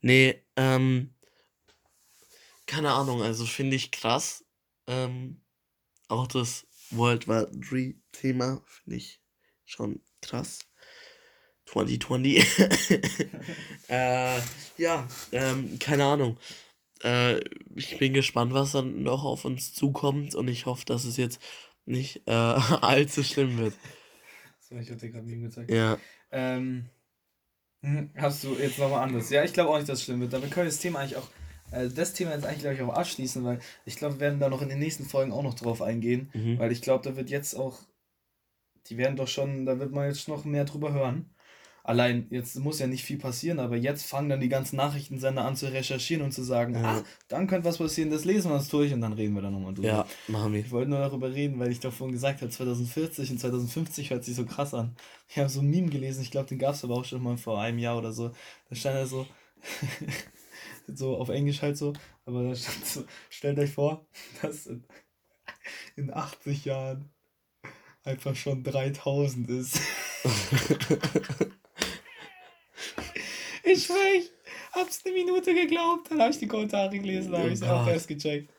Speaker 2: Nee, ähm, keine Ahnung, also finde ich krass. Ähm, auch das World War 3 Thema finde ich schon krass. 2020. äh, ja, ähm, keine Ahnung. Äh, ich bin gespannt, was dann noch auf uns zukommt und ich hoffe, dass es jetzt nicht äh, allzu schlimm wird.
Speaker 1: So, ich hatte gerade Meme gezeigt. Ja. Ähm, hm, hast du jetzt nochmal anders? Ja, ich glaube auch nicht, dass es schlimm wird. Wir können das Thema eigentlich auch also das Thema jetzt eigentlich, glaube ich, auch abschließen, weil ich glaube, wir werden da noch in den nächsten Folgen auch noch drauf eingehen, mhm. weil ich glaube, da wird jetzt auch, die werden doch schon, da wird man jetzt noch mehr drüber hören. Allein, jetzt muss ja nicht viel passieren, aber jetzt fangen dann die ganzen Nachrichtensender an zu recherchieren und zu sagen, ja. ah, dann könnte was passieren, das lesen wir uns durch und dann reden wir da nochmal drüber. Ja, machen wir. Ich wollte nur darüber reden, weil ich doch vorhin gesagt habe, 2040 und 2050 hört sich so krass an. Ich habe so ein Meme gelesen, ich glaube, den gab es aber auch schon mal vor einem Jahr oder so. Da stand er so, so auf Englisch halt so, aber da stand so, stellt euch vor, dass in, in 80 Jahren einfach schon 3000 ist. ich schwör, ich hab's eine Minute geglaubt, dann habe ich die Kommentare gelesen, habe ich auch erst
Speaker 2: gecheckt.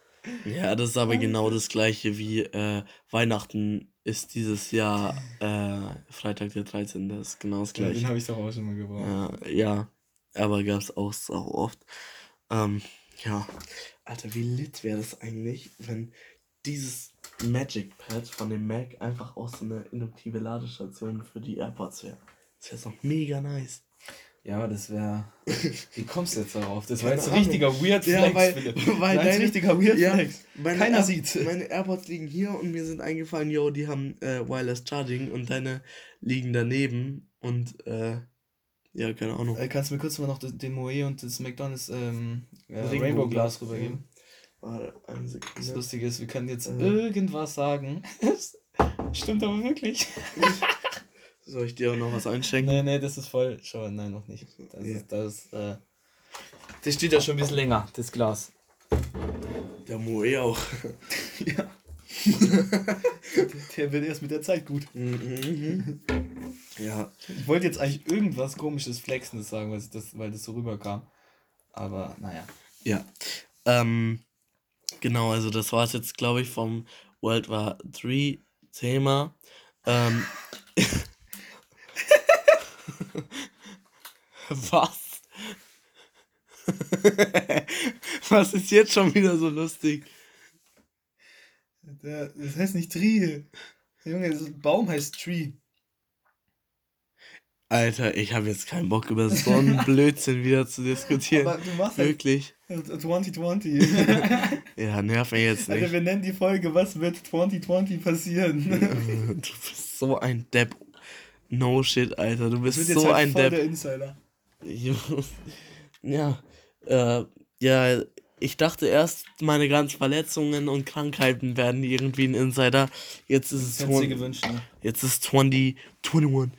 Speaker 2: Ja, das ist aber genau das gleiche wie äh, Weihnachten ist dieses Jahr äh, Freitag der 13. Das ist genau das gleiche. Ja, den habe ich doch auch schon mal gebraucht. Ja, ja aber gab es auch so oft. Ähm, ja, Alter, wie lit wäre das eigentlich, wenn dieses Magic Pad von dem Mac einfach auch so eine induktive Ladestation für die AirPods wäre. Das wäre doch mega nice.
Speaker 1: Ja, das wäre. Wie kommst du jetzt darauf? Das war jetzt ein richtiger Weird Flex, ja, weil, Philipp. Weil dein, richtiger
Speaker 2: Weird ja, Flex. Keiner Air sieht. Meine AirPods liegen hier und mir sind eingefallen, yo, die haben äh, Wireless Charging und deine liegen daneben und äh, ja, keine Ahnung.
Speaker 1: Äh, kannst du mir kurz mal noch den Moe und das McDonalds ähm, äh, Rainbow Glas rübergeben? Warte, eine Sekunde. Das Lustige ist, wir können jetzt äh. irgendwas sagen. Stimmt aber wirklich.
Speaker 2: Soll ich dir auch noch was einschenken?
Speaker 1: Nee, nee, das ist voll. Schau, nein, noch nicht. Das, ja. ist, das, äh, das steht ja schon ein bisschen länger, das Glas.
Speaker 2: Der Moe auch. ja.
Speaker 1: der wird erst mit der Zeit gut. Mhm. Ja. Ich wollte jetzt eigentlich irgendwas komisches Flexendes sagen, weil das, weil das so rüberkam. Aber naja.
Speaker 2: Ja. Ähm, genau, also das war es jetzt, glaube ich, vom World War 3 Thema. Ähm, Was? Was ist jetzt schon wieder so lustig?
Speaker 1: das heißt nicht Tree. Junge, Baum heißt Tree.
Speaker 2: Alter, ich habe jetzt keinen Bock über so einen Blödsinn wieder zu diskutieren. Aber du machst Wirklich. 2020. ja, nerv mich jetzt
Speaker 1: nicht. Alter, wir nennen die Folge, was wird 2020 passieren?
Speaker 2: du bist so ein Depp. No shit, Alter, du bist so halt ein Depp. Der Insider. Ja, äh, ja, ich dachte erst, meine ganzen Verletzungen und Krankheiten werden irgendwie ein Insider. Jetzt ist es
Speaker 1: hättest du dir
Speaker 2: 20,
Speaker 1: gewünscht, ne?
Speaker 2: jetzt ist 20, 21.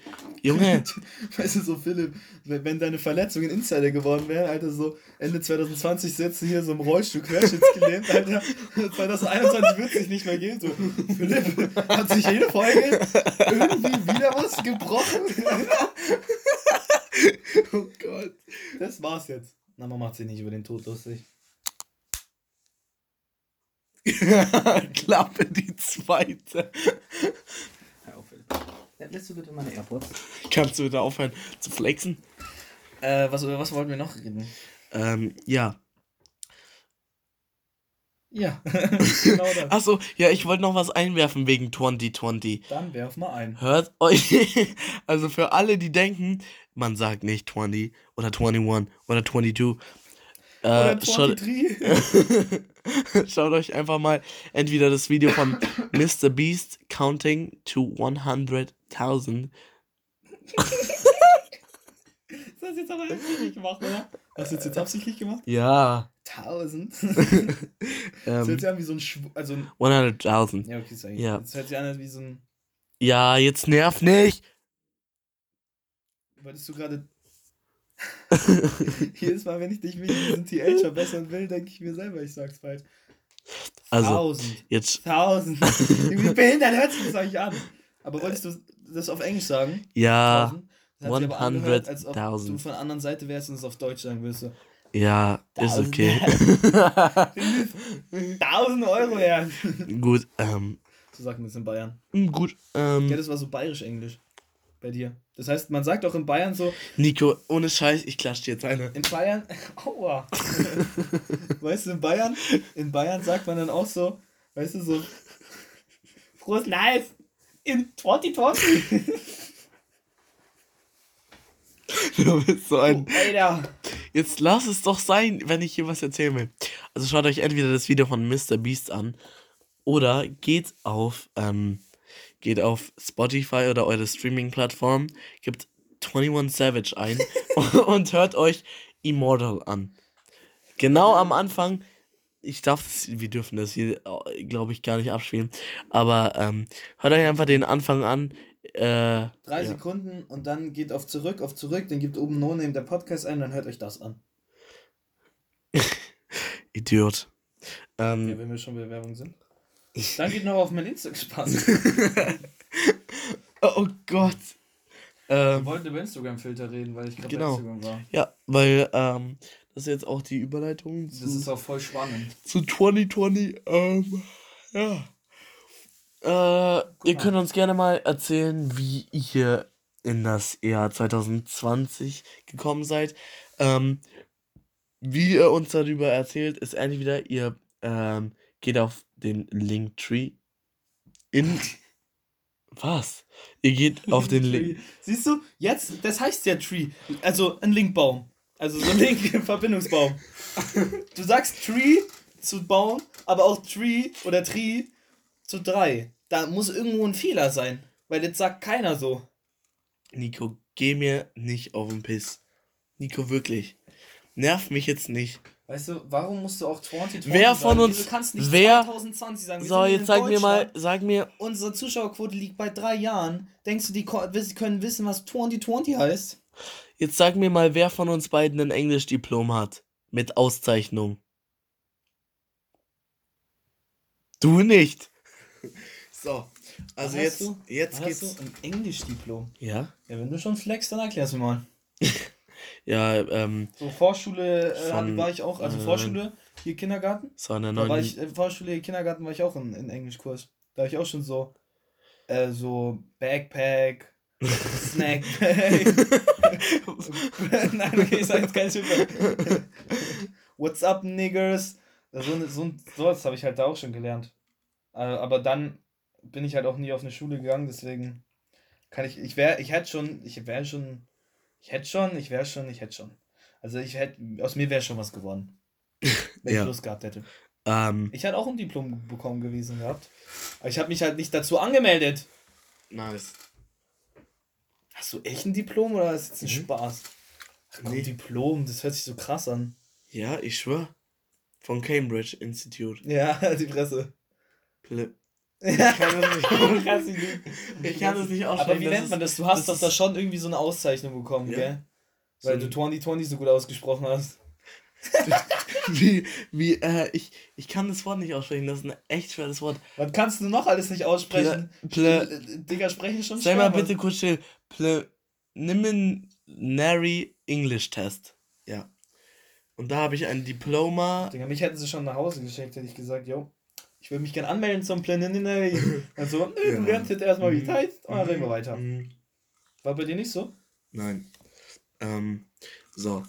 Speaker 2: Junge,
Speaker 1: Weißt du, so Philipp, wenn, wenn deine Verletzungen Insider geworden wären, Alter, so Ende 2020 sitzt du hier so im Rollstuhl querschnittsgelähmt, Alter, 2021 wird es sich nicht mehr geben, so, Philipp, hat sich jede Folge irgendwie wieder was gebrochen?
Speaker 2: oh Gott.
Speaker 1: Das war's jetzt. Na, man macht sich nicht über den Tod lustig.
Speaker 2: Klappe die zweite.
Speaker 1: Hör auf. Ja, lässt du bitte meine AirPods?
Speaker 2: Kannst du wieder aufhören zu flexen?
Speaker 1: Äh, was, über was wollten wir noch reden?
Speaker 2: Ähm, ja.
Speaker 1: Ja, genau das.
Speaker 2: Achso, ja, ich wollte noch was einwerfen wegen 2020.
Speaker 1: Dann werf mal ein.
Speaker 2: Hört euch, also für alle, die denken, man sagt nicht 20 oder 21 oder 22. Äh,
Speaker 1: Oder
Speaker 2: schaut,
Speaker 1: 23.
Speaker 2: schaut euch einfach mal entweder das Video von Mr. Beast Counting to 100.000.
Speaker 1: Das hast du jetzt aber absichtlich gemacht, oder? Hast du das jetzt absichtlich gemacht?
Speaker 2: Ja.
Speaker 1: 1000? Das hört
Speaker 2: Ähm,
Speaker 1: sich an wie so ein Schw also ein
Speaker 2: 100.000.
Speaker 1: Ja, okay, ich.
Speaker 2: Ja.
Speaker 1: Das hört sich an wie so ein
Speaker 2: Ja, jetzt nerv nicht.
Speaker 1: Wolltest du gerade Jedes Mal, wenn ich dich wegen diesem TH verbessern will, denke ich mir selber, ich sag's falsch.
Speaker 2: Also,
Speaker 1: 1000.
Speaker 2: jetzt,
Speaker 1: 1000. Wie behindert hört sich das eigentlich an? Aber wolltest du das auf Englisch sagen?
Speaker 2: ja,
Speaker 1: 1000? Das hat sich aber angehört, als ob du
Speaker 2: 100.000.
Speaker 1: von der anderen Seite wärst und es auf Deutsch sagen würdest.
Speaker 2: Ja, ist
Speaker 1: 1000.
Speaker 2: okay.
Speaker 1: 1000 Euro wert.
Speaker 2: gut, ähm,
Speaker 1: So sagt man es in Bayern.
Speaker 2: gut, ähm,
Speaker 1: Ja, das war so bayerisch-englisch. Bei dir. Das heißt, man sagt auch in Bayern so,
Speaker 2: Nico, ohne Scheiß, ich klatsche dir jetzt eine.
Speaker 1: in Bayern, aua. weißt du, in Bayern, in Bayern sagt man dann auch so, weißt du, so, frohes Live in 2020.
Speaker 2: Du bist so ein.
Speaker 1: Alter.
Speaker 2: Jetzt lass es doch sein, wenn ich hier was erzählen will. Also schaut euch entweder das Video von Mr. Beast an oder geht auf, ähm, geht auf Spotify oder eure Streaming-Plattform, gibt 21 Savage ein und hört euch Immortal an. Genau am Anfang, ich darf, das, wir dürfen das hier, glaube ich, gar nicht abspielen, aber ähm, hört euch einfach den Anfang an. Äh,
Speaker 1: Drei
Speaker 2: Ja.
Speaker 1: Sekunden und dann geht auf zurück, auf zurück, dann gibt oben No Name der Podcast ein, dann hört euch das an.
Speaker 2: Idiot.
Speaker 1: Ja,
Speaker 2: Ähm,
Speaker 1: wenn wir schon bei Werbung sind. Dann geht noch auf mein Instagram.
Speaker 2: oh Gott.
Speaker 1: Wir
Speaker 2: Ähm,
Speaker 1: wollten über Instagram-Filter reden, weil ich gerade
Speaker 2: Genau.
Speaker 1: bei Instagram war.
Speaker 2: ja, weil ähm, das ist jetzt auch die Überleitung
Speaker 1: Das
Speaker 2: zu,
Speaker 1: ist auch voll spannend.
Speaker 2: zu 2020. Ähm, ja. Äh, ihr könnt uns gerne mal erzählen, wie ihr in das Jahr 2020 gekommen seid. Ähm, wie ihr uns darüber erzählt, ist entweder ihr ähm, geht auf den Linktree in. Was? Ihr geht auf den Link.
Speaker 1: Siehst du, jetzt, das heißt ja Tree. Also ein Linkbaum. Also so ein Link-Verbindungsbaum. Du sagst Tree zu Baum, aber auch Tree oder Tree zu drei. Da muss irgendwo ein Fehler sein. Weil jetzt sagt keiner so.
Speaker 2: Nico, geh mir nicht auf den Piss. Nico, wirklich. Nerv mich jetzt nicht.
Speaker 1: Weißt du, warum musst du auch 2020
Speaker 2: Wer von
Speaker 1: sagen?
Speaker 2: uns-
Speaker 1: kannst nicht
Speaker 2: wer-
Speaker 1: 2020 sagen? Wir
Speaker 2: So, jetzt sag mir mal, sag mir,
Speaker 1: Unsere Zuschauerquote liegt bei drei Jahren. Denkst du, die können wissen, was 2020 heißt?
Speaker 2: jetzt sag mir mal, wer von uns beiden ein Englischdiplom hat. Mit Auszeichnung. Du nicht. So, also jetzt,
Speaker 1: hast du?
Speaker 2: jetzt
Speaker 1: hast
Speaker 2: geht's.
Speaker 1: du? Ein Englischdiplom.
Speaker 2: Ja?
Speaker 1: Ja, wenn du schon flexst, dann erklär's mir mal.
Speaker 2: Ja, ähm,
Speaker 1: So, Vorschule äh,
Speaker 2: Von,
Speaker 1: war ich auch, also
Speaker 2: äh,
Speaker 1: Vorschule, hier Kindergarten.
Speaker 2: so eine
Speaker 1: Da war ich, äh, Vorschule, Kindergarten war ich auch in, in Englischkurs. Da war ich auch schon so, äh, so Backpack, Snackpack. Nein, okay, ich sag jetzt kein Schimpfer. What's up, niggers? So, so, ein- sowas habe ich halt da auch schon gelernt. Äh, aber dann bin ich halt auch nie auf eine Schule gegangen, deswegen kann ich, ich wäre, ich hätte schon, ich wäre schon, ich hätte schon, ich wäre schon, ich hätte schon. Also ich hätte, aus mir wäre schon was geworden. Wenn
Speaker 2: Ja.
Speaker 1: ich Lust gehabt hätte.
Speaker 2: Ähm,
Speaker 1: Ich hätte auch ein Diplom bekommen gewesen gehabt. Aber ich habe mich halt nicht dazu angemeldet.
Speaker 2: nice.
Speaker 1: Hast du echt ein Diplom oder ist das ein
Speaker 2: Mhm.
Speaker 1: Spaß? Ach komm, Diplom, das hört sich so krass an.
Speaker 2: Ja, ich schwör. Von Cambridge Institute.
Speaker 1: Ja, die Presse.
Speaker 2: Ple
Speaker 1: Ich
Speaker 2: kann das nicht, ich kann das nicht aussprechen.
Speaker 1: Aber wie nennt man das? Du hast
Speaker 2: das
Speaker 1: doch da schon irgendwie so eine Auszeichnung bekommen,
Speaker 2: Ja.
Speaker 1: gell? Weil
Speaker 2: So
Speaker 1: du 2020 so gut ausgesprochen hast.
Speaker 2: wie, wie, äh, ich, ich kann das Wort nicht aussprechen. Das ist ein echt schweres Wort.
Speaker 1: Was kannst du noch alles nicht aussprechen?
Speaker 2: Ple,
Speaker 1: Äh, Digga, sprechen schon
Speaker 2: sei mal bitte kurz still. Preliminary English Test. Ja. Und da habe ich ein Diploma.
Speaker 1: Digga, mich hätten sie schon nach Hause geschickt, hätte ich gesagt, yo, ich will mich gern anmelden zum Preliminary. Also, nö, du
Speaker 2: Ja.
Speaker 1: lernst jetzt erstmal
Speaker 2: Mhm.
Speaker 1: die Zeit und dann reden wir weiter.
Speaker 2: Mhm.
Speaker 1: War bei dir nicht so?
Speaker 2: Nein. Ähm, so.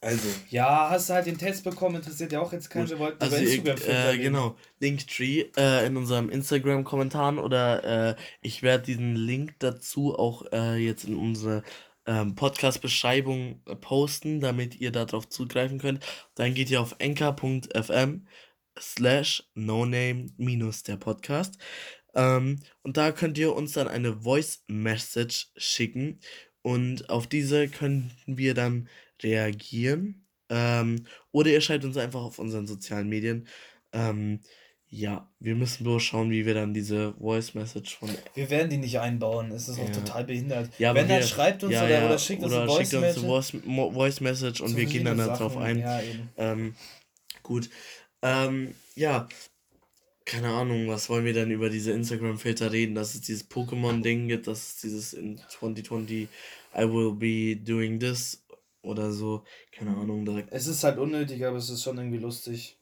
Speaker 2: Also.
Speaker 1: Ja, hast du halt den Test bekommen, interessiert ja auch jetzt keinen, wir wollten
Speaker 2: Also
Speaker 1: über Instagram filtern
Speaker 2: äh, genau, Linktree äh, in unserem Instagram-Kommentaren oder äh, ich werde diesen Link dazu auch äh, jetzt in unsere ähm, Podcast-Beschreibung äh, posten, damit ihr darauf zugreifen könnt. Dann geht ihr auf anchor.fm slash noname minus der Podcast ähm, und da könnt ihr uns dann eine Voice-Message schicken und auf diese können wir dann reagieren. Ähm, oder ihr schreibt uns einfach auf unseren sozialen Medien. Ähm, ja, wir müssen bloß schauen, wie wir dann diese Voice Message von.
Speaker 1: Wir werden die nicht einbauen, es ist auch
Speaker 2: Ja.
Speaker 1: total behindert.
Speaker 2: Ja,
Speaker 1: Wenn, dann schreibt uns
Speaker 2: ja,
Speaker 1: oder,
Speaker 2: ja,
Speaker 1: oder schickt uns
Speaker 2: oder
Speaker 1: eine Voice
Speaker 2: uns eine
Speaker 1: Message.
Speaker 2: Voice, Voice Message und
Speaker 1: zu
Speaker 2: wir gehen dann darauf ein. Ähm, gut. Ähm, ja. Keine Ahnung, was wollen wir denn über diese Instagram-Filter reden? Dass es dieses Pokémon-Ding gibt, dass es dieses in 2020 I will be doing this oder so. Keine Ahnung, da
Speaker 1: Es ist halt unnötig, aber es ist schon irgendwie lustig.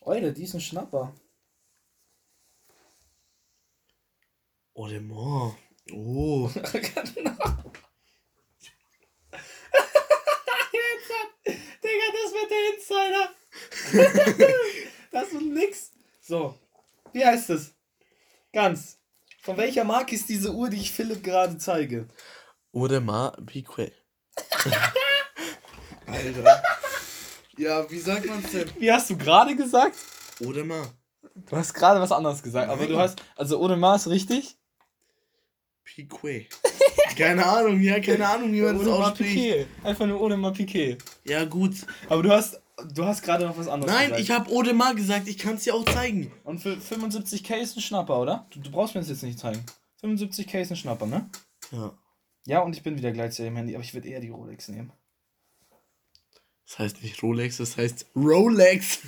Speaker 1: Alter, die ist ein Schnapper.
Speaker 2: Audemars. Oh.
Speaker 1: Digga, das wird der Insider. das wird nix. So, wie heißt es? Ganz. Von welcher Marke ist diese Uhr, die ich Philipp gerade zeige?
Speaker 2: Audemars Piquet. Alter. Ja, wie sagt man's denn?
Speaker 1: Wie hast du gerade gesagt?
Speaker 2: Audemars.
Speaker 1: Du hast gerade was anderes gesagt, aber du hast, also Audemars ist richtig?
Speaker 2: Piquet. Keine Ahnung, ja, keine Ahnung, wie man das ausspricht.
Speaker 1: Piquet. Einfach nur Audemars Piquet.
Speaker 2: Ja, gut.
Speaker 1: Aber du hast, du hast gerade noch was anderes
Speaker 2: Nein,
Speaker 1: gesagt.
Speaker 2: ich habe Audemars gesagt, ich kann es dir auch zeigen.
Speaker 1: Und für 75k ist ein Schnapper, oder? Du, du brauchst mir das jetzt nicht zeigen. 75k ist ein Schnapper, ne?
Speaker 2: Ja.
Speaker 1: Ja, und ich bin wieder gleich zu dem Handy, aber ich würde eher die Rolex nehmen.
Speaker 2: Das heißt nicht Rolex, das heißt Rolex.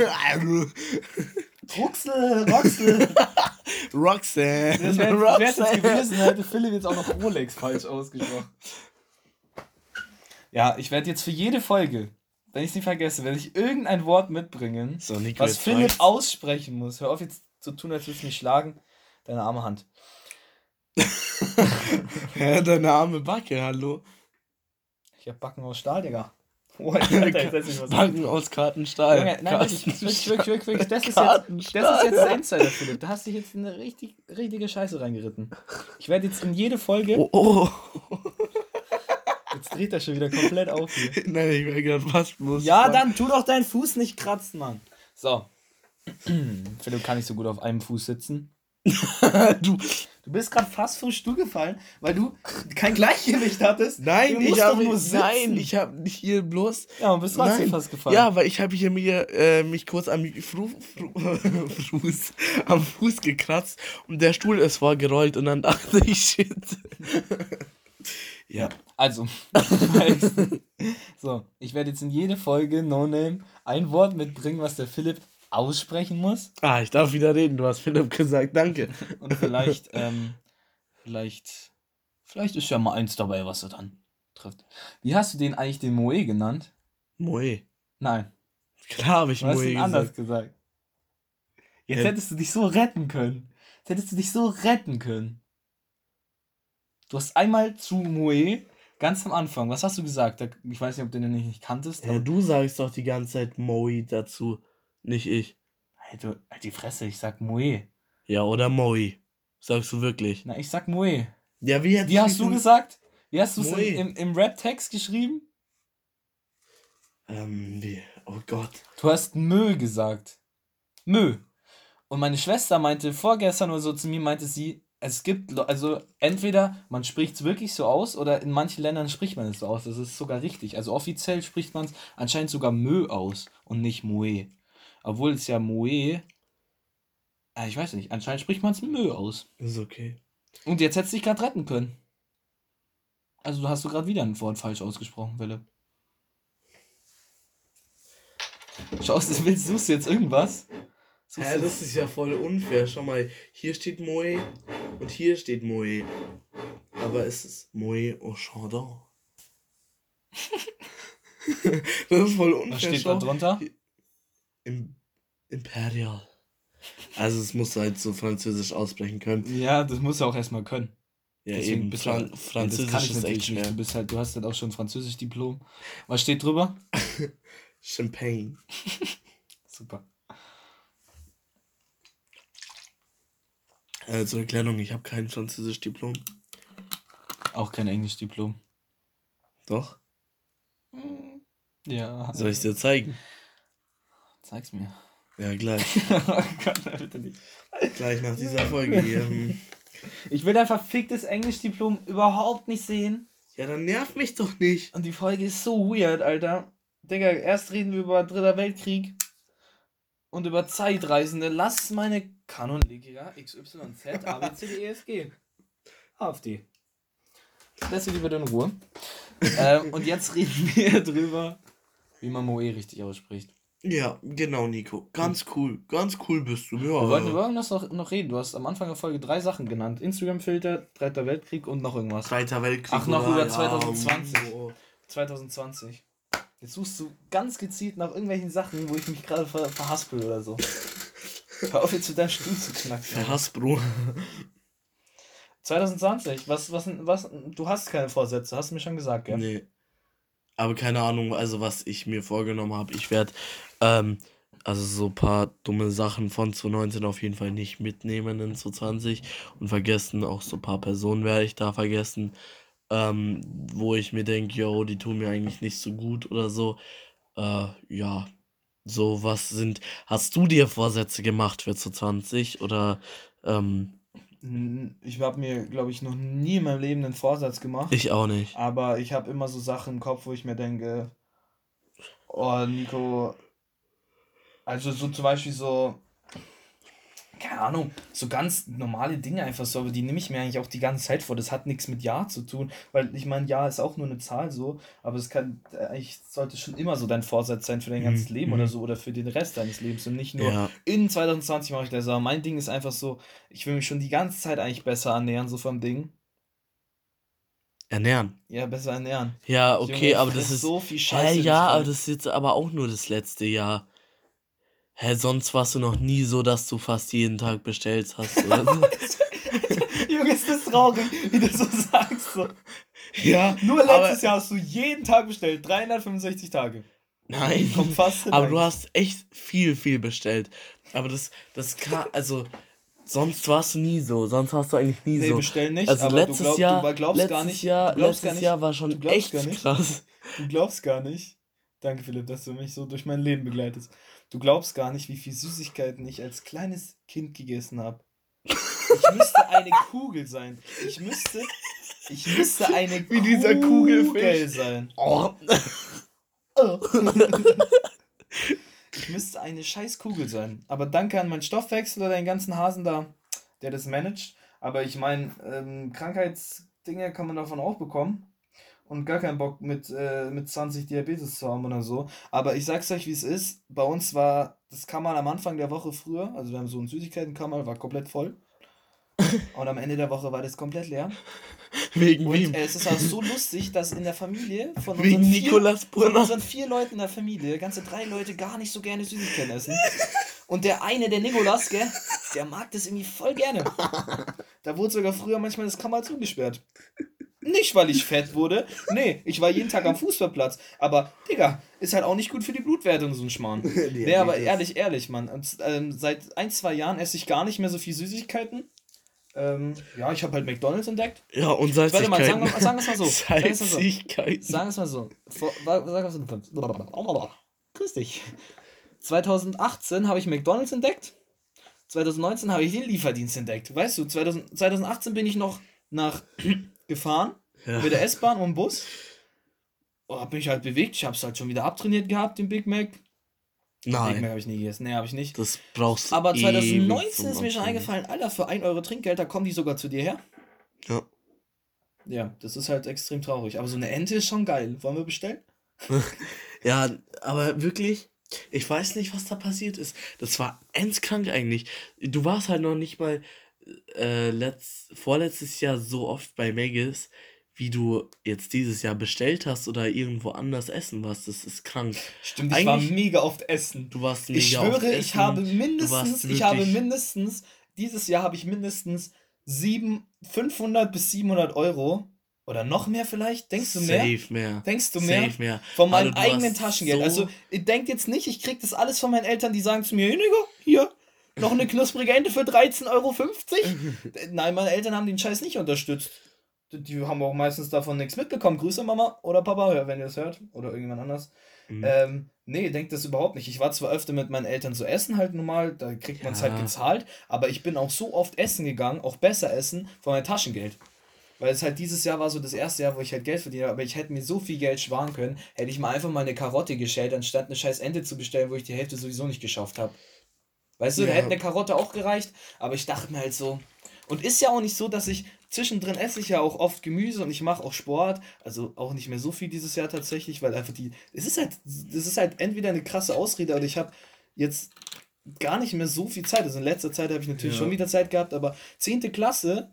Speaker 1: Ruxel, Roxel.
Speaker 2: Roxanne.
Speaker 1: Das wäre jetzt gewesen, hätte Philipp jetzt auch noch Rolex falsch ausgesprochen. Ja, ich werde jetzt für jede Folge, wenn ich es nicht vergesse, werde ich irgendein Wort mitbringen,
Speaker 2: So,
Speaker 1: was Philipp
Speaker 2: reicht's.
Speaker 1: aussprechen muss. Hör auf jetzt zu tun, als würdest du mich schlagen. Deine arme Hand.
Speaker 2: Hä, deine arme Backe, hallo.
Speaker 1: Ich hab Backen aus Stahl, Digga. Oh.
Speaker 2: Backen aus Kartenstahl.
Speaker 1: Junge, nein, wirklich, wirklich, wirklich, wirklich, wirklich, das ist jetzt,
Speaker 2: Kartenstahl.
Speaker 1: das ist jetzt der Insider, Philipp. Da hast du dich jetzt in eine richtig, richtige Scheiße reingeritten. Ich werde jetzt in jede Folge,
Speaker 2: Oh, oh.
Speaker 1: Dreht er schon wieder komplett auf hier.
Speaker 2: Nein, ich wäre gerade fast bloß.
Speaker 1: Ja, dann tu doch deinen Fuß nicht kratzen, Mann. So. Philipp kann nicht so gut auf einem Fuß sitzen.
Speaker 2: du.
Speaker 1: Du bist gerade fast vom Stuhl gefallen, weil du kein Gleichgewicht hattest.
Speaker 2: Nein,
Speaker 1: du
Speaker 2: ich habe
Speaker 1: doch nur sitzen.
Speaker 2: Nein, ich habe nicht hier bloß.
Speaker 1: Ja, und bist trotzdem fast gefallen.
Speaker 2: Ja, weil ich habe hier mir äh, mich kurz am Fru Fru Fuß, am Fuß gekratzt und der Stuhl ist vorgerollt und dann dachte ich, shit. Ja.
Speaker 1: Also, so, ich werde jetzt in jede Folge No Name ein Wort mitbringen, was der Philipp aussprechen muss.
Speaker 2: Ah, ich darf wieder reden, du hast Philipp gesagt, danke.
Speaker 1: Und vielleicht, ähm, vielleicht, vielleicht ist ja mal eins dabei, was er dann trifft. Wie hast du den eigentlich den Moe genannt?
Speaker 2: Moe.
Speaker 1: Nein,
Speaker 2: Klar habe ich
Speaker 1: du hast
Speaker 2: Moe
Speaker 1: ihn anders
Speaker 2: gesagt.
Speaker 1: gesagt. Jetzt
Speaker 2: Ja.
Speaker 1: hättest du dich so retten können. Jetzt hättest du dich so retten können. Du hast einmal zu Moe, ganz am Anfang, was hast du gesagt? Ich weiß nicht, ob du den nicht kanntest.
Speaker 2: Ja, du sagst doch die ganze Zeit Moe dazu, nicht ich.
Speaker 1: Du, halt die Fresse, ich sag Moe.
Speaker 2: Ja, oder Moe. Sagst du wirklich?
Speaker 1: Na, ich sag Moe.
Speaker 2: Ja, wie,
Speaker 1: Wie hast du gesagt? Wie hast du es im, im, im Rap-Text geschrieben?
Speaker 2: Ähm, wie? Oh Gott.
Speaker 1: Du hast Mö gesagt. Mö. Und meine Schwester meinte vorgestern oder so zu mir, meinte sie, Es gibt, also entweder man spricht es wirklich so aus oder in manchen Ländern spricht man es so aus. Das ist sogar richtig. Also offiziell spricht man es anscheinend sogar Mö aus und nicht Moe. Obwohl es ja Moe. Ah, ich weiß nicht. Anscheinend spricht man es Mö aus.
Speaker 2: Ist okay.
Speaker 1: Und jetzt hättest du dich gerade retten können. Also du hast du gerade wieder ein Wort falsch ausgesprochen, Philipp. Schaust du, willst suchst du jetzt irgendwas? Suchst
Speaker 2: Hä, das ist ja voll unfair. Schau mal, hier steht Moe und hier steht Moe. Aber es ist Moe au Chandon. das ist voll unfair.
Speaker 1: Was steht da
Speaker 2: schau.
Speaker 1: drunter?
Speaker 2: Im Imperial. Also es muss halt so französisch aussprechen können.
Speaker 1: Ja, das musst du auch erstmal können.
Speaker 2: Ja,
Speaker 1: Deswegen
Speaker 2: eben.
Speaker 1: bist
Speaker 2: Fran
Speaker 1: halt-
Speaker 2: Französisch ist echt
Speaker 1: nicht.
Speaker 2: schwer.
Speaker 1: Du bist halt, du hast halt auch schon Französisch Diplom. Was steht drüber?
Speaker 2: Champagne.
Speaker 1: Super.
Speaker 2: Äh, zur Erklärung, ich habe kein französisch Diplom.
Speaker 1: Auch kein Englisch Diplom.
Speaker 2: Doch.
Speaker 1: Ja.
Speaker 2: Soll ich dir zeigen?
Speaker 1: Zeig's mir.
Speaker 2: Ja, gleich.
Speaker 1: oh Gott, bitte nicht.
Speaker 2: gleich nach dieser Folge hier. Hm.
Speaker 1: Ich will dein verficktes Englisch-Diplom überhaupt nicht sehen.
Speaker 2: Ja, dann nerv mich doch nicht.
Speaker 1: Und die Folge ist so weird, Alter. Digga, erst reden wir über Dritter Weltkrieg und über Zeitreisende. Lass meine Kanonleger XYZ ABCDEFG. AfD. Lass sie lieber in Ruhe. ähm, und jetzt reden wir drüber, wie man Moe richtig ausspricht.
Speaker 2: Ja, genau, Nico. Ganz cool. Ganz cool bist du. Ja.
Speaker 1: Wir wollten über irgendwas noch, noch reden. Du hast am Anfang der Folge drei Sachen genannt. Instagram-Filter, Dritter Weltkrieg und noch irgendwas.
Speaker 2: Zweiter Weltkrieg.
Speaker 1: Ach, noch
Speaker 2: oder?
Speaker 1: über 2020.
Speaker 2: oh.
Speaker 1: 2020. Jetzt suchst du ganz gezielt nach irgendwelchen Sachen, wo ich mich gerade ver verhaspel oder so. Hör auf jetzt mit deinem Stuhl zu knacken.
Speaker 2: Verhass, Bro.
Speaker 1: 2020, was, was, was, du hast keine Vorsätze, hast du mir schon gesagt, gell?
Speaker 2: Nee. Aber keine Ahnung, also was ich mir vorgenommen habe. Ich werde, ähm, also so ein paar dumme Sachen von 2019 auf jeden Fall nicht mitnehmen in 2020 und vergessen, auch so ein paar Personen werde ich da vergessen, ähm, wo ich mir denke, yo, die tun mir eigentlich nicht so gut oder so. Äh, ja, so was sind, hast du dir Vorsätze gemacht für 2020 oder, ähm,
Speaker 1: Ich habe mir, glaube ich, noch nie in meinem Leben einen Vorsatz gemacht.
Speaker 2: ich auch nicht.
Speaker 1: Aber ich habe immer so Sachen im Kopf, wo ich mir denke, oh, Nico, also so zum Beispiel so, keine Ahnung, so ganz normale Dinge einfach so, aber die nehme ich mir eigentlich auch die ganze Zeit vor. Das hat nichts mit Ja zu tun, weil ich meine, Ja ist auch nur eine Zahl so, aber es kann, äh, eigentlich sollte schon immer so dein Vorsatz sein für dein
Speaker 2: Mhm,
Speaker 1: ganzes Leben
Speaker 2: mhm.
Speaker 1: oder so oder für den Rest deines Lebens und nicht nur
Speaker 2: Ja,
Speaker 1: in 2020 mache ich das. Aber mein Ding ist einfach so, ich will mich schon die ganze Zeit eigentlich besser annähern, so vom Ding.
Speaker 2: ernähren.
Speaker 1: Ja, besser ernähren.
Speaker 2: Ja,
Speaker 1: Junge,
Speaker 2: okay,
Speaker 1: ich
Speaker 2: aber das ist.
Speaker 1: so viel Scheiße.
Speaker 2: ja,
Speaker 1: nicht
Speaker 2: aber das ist jetzt aber auch nur das letzte Jahr. Hä, sonst warst du noch nie so, dass du fast jeden Tag bestellt hast, oder.
Speaker 1: Junge, ist das traurig, wie du so sagst. So.
Speaker 2: ja,
Speaker 1: Nur letztes Jahr hast du jeden Tag bestellt. 365 Tage.
Speaker 2: Nein.
Speaker 1: Kommt fast
Speaker 2: Aber du hast echt viel, viel bestellt. Aber das, das kann, also, sonst warst du nie so. Sonst warst du eigentlich nie
Speaker 1: Nee,
Speaker 2: so.
Speaker 1: bestell nicht.
Speaker 2: Also
Speaker 1: aber
Speaker 2: letztes
Speaker 1: du, glaub,
Speaker 2: Jahr,
Speaker 1: glaubst
Speaker 2: letztes
Speaker 1: gar nicht.
Speaker 2: Jahr, letztes
Speaker 1: gar nicht,
Speaker 2: Jahr war
Speaker 1: du
Speaker 2: schon echt
Speaker 1: gar nicht.
Speaker 2: krass.
Speaker 1: Du glaubst gar nicht. Danke, Philipp, dass du mich so durch mein Leben begleitest. Du glaubst gar nicht, wie viel Süßigkeiten ich als kleines Kind gegessen habe. Ich müsste eine Kugel sein. Ich müsste. Ich müsste eine
Speaker 2: Wie dieser
Speaker 1: Kugel
Speaker 2: Kugelfisch.
Speaker 1: sein.
Speaker 2: Oh.
Speaker 1: Ich müsste eine scheiß Kugel sein. Aber danke an meinen Stoffwechsel oder den ganzen Hasen da, der das managt. Aber ich meine, ähm, Krankheitsdinge kann man davon auch bekommen. Und gar keinen Bock mit, äh, mit 20 Diabetes zu haben oder so. Aber ich sag's euch, wie es ist. Bei uns war das Kammer am Anfang der Woche früher, also wir haben so ein Süßigkeitenkammer, war komplett voll. Und am Ende der Woche war das komplett leer.
Speaker 2: Wegen
Speaker 1: Und
Speaker 2: wem?
Speaker 1: äh, es ist auch so lustig, dass in der Familie von
Speaker 2: Wegen
Speaker 1: unseren vier,
Speaker 2: Nikolas
Speaker 1: von unseren vier Leuten in der Familie, ganze drei Leute gar nicht so gerne Süßigkeiten essen. Und der eine, der Nikolas, gell, der mag das irgendwie voll gerne. Da wurde sogar früher manchmal das Kammer zugesperrt. Nicht, weil ich fett wurde. Nee, ich war jeden Tag am Fußballplatz. Aber, Digga, ist halt auch nicht gut für die Blutwertung, so ein Schmarrn. Nee, aber ehrlich, ehrlich, Mann. Und, ähm, seit ein, zwei Jahren esse ich gar nicht mehr so viel Süßigkeiten. Ähm, ja, ich habe halt McDonalds entdeckt.
Speaker 2: Ja, und
Speaker 1: Warte mal, sagen
Speaker 2: Salzigkeiten.
Speaker 1: wir, sagen wir es mal so. Sagen wir es mal so.
Speaker 2: Salzigkeiten.
Speaker 1: Sagen wir es mal so. Vor, wa- sag es mal so. Grüß dich. 2018 habe ich McDonalds entdeckt. 2019 habe ich den Lieferdienst entdeckt. Weißt du, 2000, 2018 bin ich noch nach gefahren
Speaker 2: Ja.
Speaker 1: mit der S-Bahn und dem Bus. Oh, hab mich halt bewegt. Ich habe es halt schon wieder abtrainiert gehabt, den Big Mac. Big Mac
Speaker 2: Nein,
Speaker 1: habe ich nie gegessen. Nee, habe ich nicht.
Speaker 2: das brauchst du
Speaker 1: Aber
Speaker 2: ewig
Speaker 1: 2019
Speaker 2: zum
Speaker 1: ist mir schon eingefallen, Alter, für 1 Euro Trinkgeld, da kommen die sogar zu dir her.
Speaker 2: Ja.
Speaker 1: Ja, das ist halt extrem traurig. Aber so eine Ente ist schon geil. Wollen wir bestellen?
Speaker 2: Ja, aber wirklich, ich weiß nicht, was da passiert ist. Das war endskrank eigentlich. Du warst halt noch nicht mal äh, letzt, vorletztes Jahr so oft bei Megis, wie du jetzt dieses Jahr bestellt hast oder irgendwo anders essen warst. Das ist krank.
Speaker 1: Stimmt, ich war
Speaker 2: Eigentlich-
Speaker 1: mega oft essen.
Speaker 2: Du warst mega
Speaker 1: Ich
Speaker 2: oft
Speaker 1: schwöre, ich
Speaker 2: essen.
Speaker 1: habe
Speaker 2: Du
Speaker 1: mindestens, ich habe mindestens, dieses Jahr habe ich mindestens sieben, 500 bis 700 Euro oder noch mehr vielleicht. Denkst du mehr?
Speaker 2: Safe mehr.
Speaker 1: Denkst du mehr?
Speaker 2: Safe mehr.
Speaker 1: Von meinem
Speaker 2: du
Speaker 1: eigenen Taschengeld.
Speaker 2: so-
Speaker 1: Also, denkt jetzt nicht, ich krieg das alles von meinen Eltern, die sagen zu mir, "Hey, Digga, hier, noch eine knusprige Ente für 13,50 Euro. Nein, meine Eltern haben den Scheiß nicht unterstützt. Die- haben auch meistens davon nichts mitbekommen. Grüße Mama oder Papa, wenn ihr das hört. Oder irgendjemand anders.
Speaker 2: Mhm.
Speaker 1: Ähm, nee, denkt das überhaupt nicht. Ich war zwar öfter mit meinen Eltern zu essen, halt normal, da kriegt man es halt
Speaker 2: Ja.
Speaker 1: gezahlt, aber ich bin auch so oft essen gegangen, auch besser essen, von meinem Taschengeld. Weil es halt dieses Jahr war so das erste Jahr, wo ich halt Geld verdiene, aber ich hätte mir so viel Geld sparen können, hätte ich mal einfach mal eine Karotte geschält, anstatt eine scheiß Ente zu bestellen, wo ich die Hälfte sowieso nicht geschafft habe. Weißt du, da
Speaker 2: Ja.
Speaker 1: hätte eine Karotte auch gereicht, aber ich dachte mir halt so. Und ist ja auch nicht so, dass ich zwischendrin esse ich ja auch oft Gemüse und ich mache auch Sport, also auch nicht mehr so viel dieses Jahr tatsächlich, weil einfach die, es ist halt, das ist halt entweder eine krasse Ausrede oder ich habe jetzt gar nicht mehr so viel Zeit. Also in letzter Zeit habe ich natürlich
Speaker 2: Ja.
Speaker 1: schon wieder Zeit gehabt, aber 10. Klasse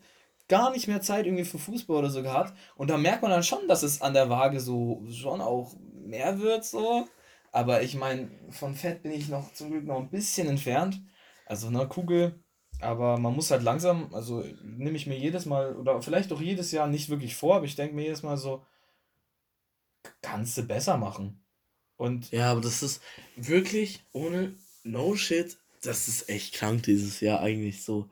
Speaker 1: gar nicht mehr Zeit irgendwie für Fußball oder so gehabt. Und da merkt man dann schon, dass es an der Waage so schon auch mehr wird so. Aber ich meine, von Fett bin ich noch zum Glück noch ein bisschen entfernt. Also eine Kugel. Aber man muss halt langsam, also nehme ich mir jedes Mal oder vielleicht auch jedes Jahr nicht wirklich vor, aber ich denke mir jedes Mal so, kannst du besser machen. Und
Speaker 2: Ja, aber das ist wirklich ohne No Shit. Das ist echt krank dieses Jahr eigentlich so.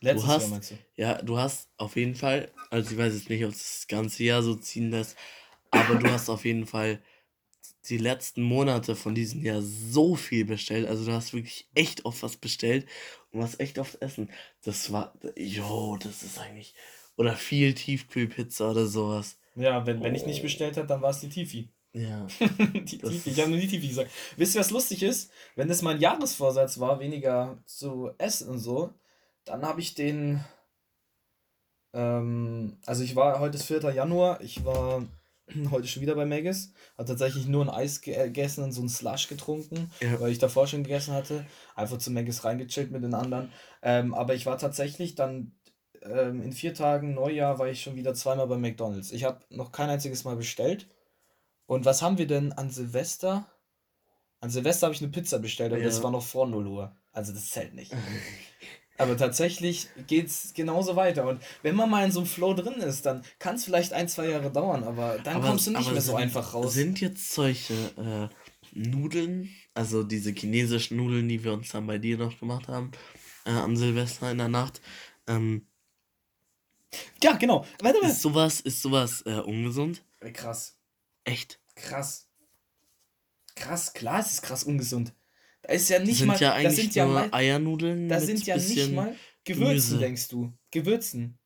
Speaker 1: letztes
Speaker 2: hast-
Speaker 1: Jahr meinst du?
Speaker 2: Ja, du hast auf jeden Fall, also ich weiß jetzt nicht, ob es das ganze Jahr so ziehen lässt, aber du hast auf jeden Fall die letzten Monate von diesem Jahr so viel bestellt. Also du hast wirklich echt oft was bestellt und was echt oft essen. Das war, jo, das ist eigentlich, oder viel Tiefkühlpizza oder sowas.
Speaker 1: Ja, wenn, wenn ich nicht
Speaker 2: Oh.
Speaker 1: bestellt habe, dann war es die Tifi.
Speaker 2: Ja.
Speaker 1: die Tifi. Ich habe nur die Tifi gesagt. Wisst ihr, was lustig ist? Wenn das mein Jahresvorsatz war, weniger zu essen und so, dann habe ich den. Ähm, also ich war, heute ist 4. Januar, ich war heute schon wieder bei Maggis, habe tatsächlich nur ein Eis äh, gegessen und so ein Slush getrunken,
Speaker 2: Ja.
Speaker 1: weil ich davor schon gegessen hatte. Einfach zu Maggis reingechillt mit den anderen. Ähm, aber ich war tatsächlich dann ähm, in vier Tagen Neujahr war ich schon wieder zweimal bei McDonalds. Ich habe noch kein einziges Mal bestellt. Und was haben wir denn an Silvester? An Silvester habe ich eine Pizza bestellt, aber das
Speaker 2: Ja.
Speaker 1: war noch vor 0 Uhr. Also das zählt nicht. Aber tatsächlich geht es genauso weiter. Und wenn man mal in so einem Flow drin ist, dann kann es vielleicht ein, zwei Jahre dauern, aber dann
Speaker 2: Aber-
Speaker 1: kommst du nicht mehr so
Speaker 2: sind-
Speaker 1: einfach raus.
Speaker 2: Sind jetzt solche äh, Nudeln, also diese chinesischen Nudeln, die wir uns dann bei dir noch gemacht haben, äh, am Silvester in der Nacht, ähm,
Speaker 1: ja, genau. Warte mal.
Speaker 2: ist sowas, ist sowas äh, ungesund?
Speaker 1: Ey, Krass.
Speaker 2: Echt?
Speaker 1: Krass. Krass, klar, es ist krass ungesund. Da ist ja
Speaker 2: Das
Speaker 1: nicht
Speaker 2: sind
Speaker 1: mal.
Speaker 2: ja
Speaker 1: das
Speaker 2: eigentlich
Speaker 1: sind ja
Speaker 2: nur
Speaker 1: mal,
Speaker 2: Eiernudeln
Speaker 1: Da
Speaker 2: mit
Speaker 1: sind ja nicht mal Gewürzen,
Speaker 2: Gemüse.
Speaker 1: denkst du. Gewürzen.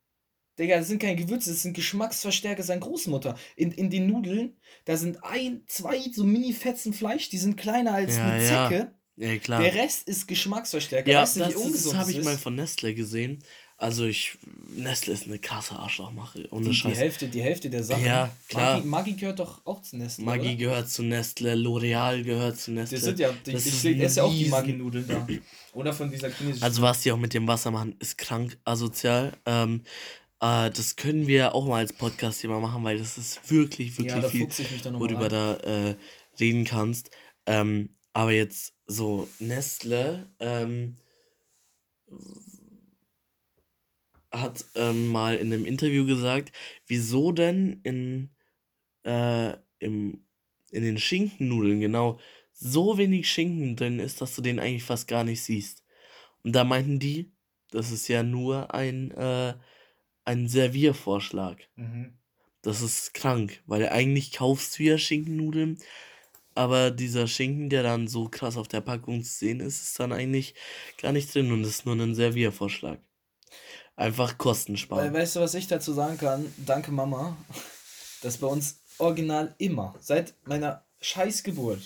Speaker 1: Digga, das sind keine Gewürze, das sind Geschmacksverstärker seiner Großmutter. In, in den Nudeln, da sind ein, zwei so Mini-Fetzen Fleisch, die sind kleiner als
Speaker 2: Ja,
Speaker 1: eine
Speaker 2: ja.
Speaker 1: Zecke.
Speaker 2: Ja, klar.
Speaker 1: Der Rest ist Geschmacksverstärker.
Speaker 2: ja,
Speaker 1: weißt du,
Speaker 2: das, das, habe
Speaker 1: das
Speaker 2: ich mal von Nestle gesehen. Also ich, Nestle ist eine krasse Arschlochmache, ohne
Speaker 1: die, die,
Speaker 2: Scheiß.
Speaker 1: Hälfte, die Hälfte der Sachen.
Speaker 2: Ja, klar.
Speaker 1: Maggi, Maggi gehört doch auch zu Nestle.
Speaker 2: Maggi
Speaker 1: oder?
Speaker 2: gehört zu Nestle, L'Oreal gehört zu Nestle.
Speaker 1: Das sind ja, die,
Speaker 2: Das
Speaker 1: ich
Speaker 2: ist ein
Speaker 1: ist ja auch die Maggi-Nudeln da. Oder von dieser chinesischen.
Speaker 2: Also was die auch mit dem Wasser machen, ist krank asozial. Ähm, äh, das können wir auch mal als Podcast-Thema machen, weil das ist wirklich, wirklich
Speaker 1: ja,
Speaker 2: viel,
Speaker 1: fuchse ich mich dann
Speaker 2: wo
Speaker 1: nochmal
Speaker 2: du da äh, reden kannst. Ähm, aber jetzt so Nestle ähm, hat ähm, mal in einem Interview gesagt, wieso denn in, äh, im, in den Schinkennudeln genau so wenig Schinken drin ist, dass du den eigentlich fast gar nicht siehst. Und da meinten die, das ist ja nur ein, äh, ein Serviervorschlag.
Speaker 1: Mhm.
Speaker 2: Das ist krank, weil eigentlich kaufst du ja Schinkennudeln aber dieser Schinken, der dann so krass auf der Packung zu sehen ist, ist dann eigentlich gar nicht drin und ist nur ein Serviervorschlag. Einfach Kosten sparen.
Speaker 1: Weil, weißt du, was ich dazu sagen kann? Danke, Mama. Dass bei uns original immer, seit meiner Scheißgeburt,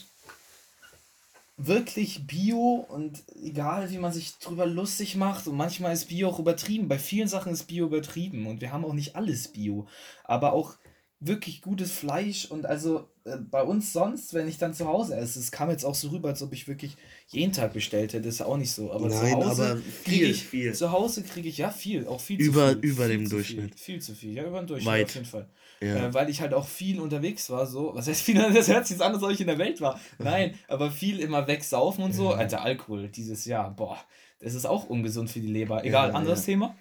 Speaker 1: wirklich Bio und egal wie man sich drüber lustig macht und manchmal ist Bio auch übertrieben. Bei vielen Sachen ist Bio übertrieben und wir haben auch nicht alles Bio. Aber auch wirklich gutes Fleisch und also bei uns sonst, wenn ich dann zu Hause esse, es kam jetzt auch so rüber, als ob ich wirklich jeden Tag bestellt hätte, ist ja auch nicht so. Aber
Speaker 2: Nein,
Speaker 1: zu Hause kriege ich,
Speaker 2: viel.
Speaker 1: zu Hause kriege ich ja viel, auch viel
Speaker 2: Über-
Speaker 1: zu viel.
Speaker 2: über
Speaker 1: viel
Speaker 2: dem Durchschnitt.
Speaker 1: Viel, viel zu viel, ja, über dem Durchschnitt
Speaker 2: Weit.
Speaker 1: auf jeden Fall.
Speaker 2: Ja.
Speaker 1: Äh, weil ich halt auch viel unterwegs war, so. Was heißt viel? Das hört sich jetzt an, als ob ich in der Welt war. Nein, aber viel immer wegsaufen und so.
Speaker 2: Ja.
Speaker 1: Alter, Alkohol dieses Jahr, boah, das ist auch ungesund für die Leber. Egal, anderes. Thema.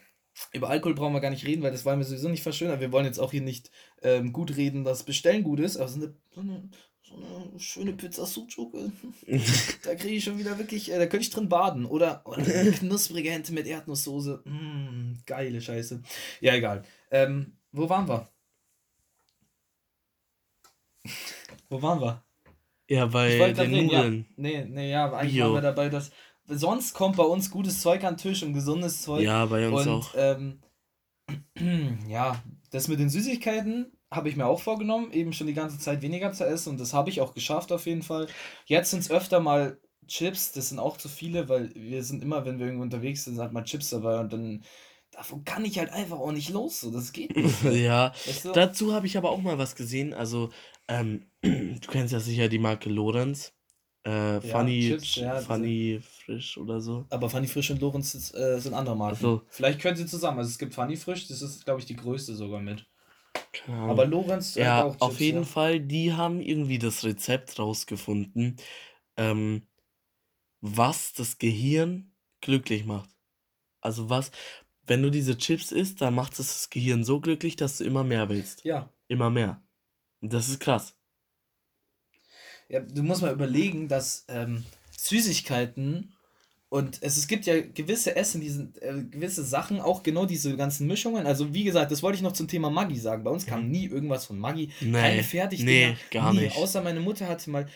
Speaker 1: Über Alkohol brauchen wir gar nicht reden, weil das wollen wir sowieso nicht verschönern. Wir wollen jetzt auch hier nicht ähm, gut reden, dass Bestellen gut ist, aber so eine, so eine, so eine schöne Pizza Sucuk, da kriege ich schon wieder wirklich, äh, da könnte ich drin baden. Oder, oder eine knusprige Ente mit Erdnusssoße. Mm, geile Scheiße. Ja, egal. Ähm, wo waren wir? wo waren wir?
Speaker 2: ja, bei den
Speaker 1: reden, ja.
Speaker 2: Nudeln.
Speaker 1: Nee, nee, ja, eigentlich
Speaker 2: Bio.
Speaker 1: waren wir dabei, dass sonst kommt bei uns gutes Zeug an den Tisch und gesundes Zeug.
Speaker 2: Ja, bei uns
Speaker 1: und
Speaker 2: auch.
Speaker 1: Ähm, ja, das mit den Süßigkeiten habe ich mir auch vorgenommen, eben schon die ganze Zeit weniger zu essen und das habe ich auch geschafft auf jeden Fall. Jetzt sind es öfter mal Chips, das sind auch zu viele, weil wir sind immer, wenn wir irgendwo unterwegs sind, hat man Chips dabei und dann davon kann ich halt einfach auch nicht los, so das geht nicht.
Speaker 2: ja,
Speaker 1: Weißt du?
Speaker 2: dazu habe ich aber auch mal was gesehen. Also, ähm, du kennst ja sicher die Marke Lorenz. Äh, Funny,
Speaker 1: Chips, ja,
Speaker 2: Funny Frisch oder so.
Speaker 1: Aber Fanny Frisch und Lorenz ist, äh, sind andere Marken.
Speaker 2: So.
Speaker 1: Vielleicht können sie zusammen. Also es gibt Fanny Frisch, das ist, glaube ich, die größte sogar mit.
Speaker 2: Ahnung.
Speaker 1: Aber Lorenz
Speaker 2: Ja,
Speaker 1: auch
Speaker 2: auf
Speaker 1: Chips,
Speaker 2: jeden
Speaker 1: ja.
Speaker 2: Fall, die haben irgendwie das Rezept rausgefunden, ähm, was das Gehirn glücklich macht. Also was, wenn du diese Chips isst, dann macht es das Gehirn so glücklich, dass du immer mehr willst.
Speaker 1: Ja.
Speaker 2: Immer mehr. Und das ist krass.
Speaker 1: Ja, du musst mal überlegen, dass ähm, Süßigkeiten und es, es gibt ja gewisse Essen, die sind, äh, gewisse Sachen, auch genau diese ganzen Mischungen. Also wie gesagt, das wollte ich noch zum Thema Maggi sagen. Bei uns kam nie irgendwas von Maggi. Keine
Speaker 2: Nee,
Speaker 1: Fertigdinger.
Speaker 2: nee, gar
Speaker 1: nie.
Speaker 2: nicht.
Speaker 1: Außer meine Mutter hatte mal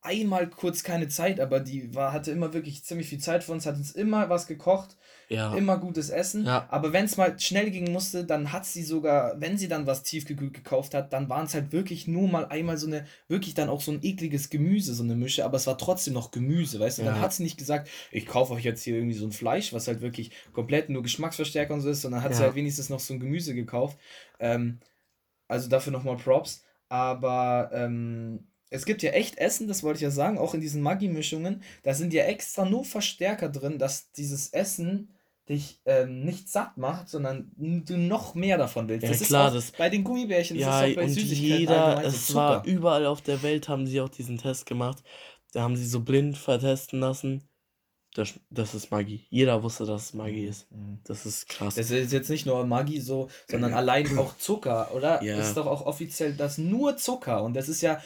Speaker 1: einmal kurz keine Zeit, aber die war, hatte immer wirklich ziemlich viel Zeit für uns, hat uns immer was gekocht.
Speaker 2: Ja.
Speaker 1: immer gutes Essen.
Speaker 2: Ja.
Speaker 1: Aber wenn es mal schnell gehen musste, dann hat sie sogar, wenn sie dann was tiefgekühlt gekauft hat, dann waren es halt wirklich nur mal einmal so eine, wirklich dann auch so ein ekliges Gemüse, so eine Mische, aber es war trotzdem noch Gemüse, weißt du? Dann
Speaker 2: Ja.
Speaker 1: hat sie nicht gesagt, ich kaufe euch jetzt hier irgendwie so ein Fleisch, was halt wirklich komplett nur Geschmacksverstärker und so ist, sondern hat sie halt wenigstens noch so ein Gemüse gekauft. Ähm, also dafür nochmal Props. Aber ähm, es gibt ja echt Essen, das wollte ich ja sagen, auch in diesen Maggi-Mischungen, da sind ja extra nur Verstärker drin, dass dieses Essen dich ähm, nicht satt macht, sondern du noch mehr davon willst.
Speaker 2: Ja,
Speaker 1: das
Speaker 2: klar,
Speaker 1: ist
Speaker 2: das-
Speaker 1: bei den Gummibärchen, das
Speaker 2: Ja,
Speaker 1: ist auch bei
Speaker 2: und
Speaker 1: Süßigkeiten
Speaker 2: jeder, es war
Speaker 1: Zucker.
Speaker 2: überall auf der Welt, haben sie auch diesen Test gemacht. Da haben sie so blind vertesten lassen. Das, das ist Magie. Jeder wusste, dass es Magie ist.
Speaker 1: Mhm.
Speaker 2: Das ist krass.
Speaker 1: Das ist jetzt nicht nur Maggi so, sondern allein auch Zucker, oder?
Speaker 2: Ja.
Speaker 1: Ist doch auch offiziell das nur Zucker und das ist ja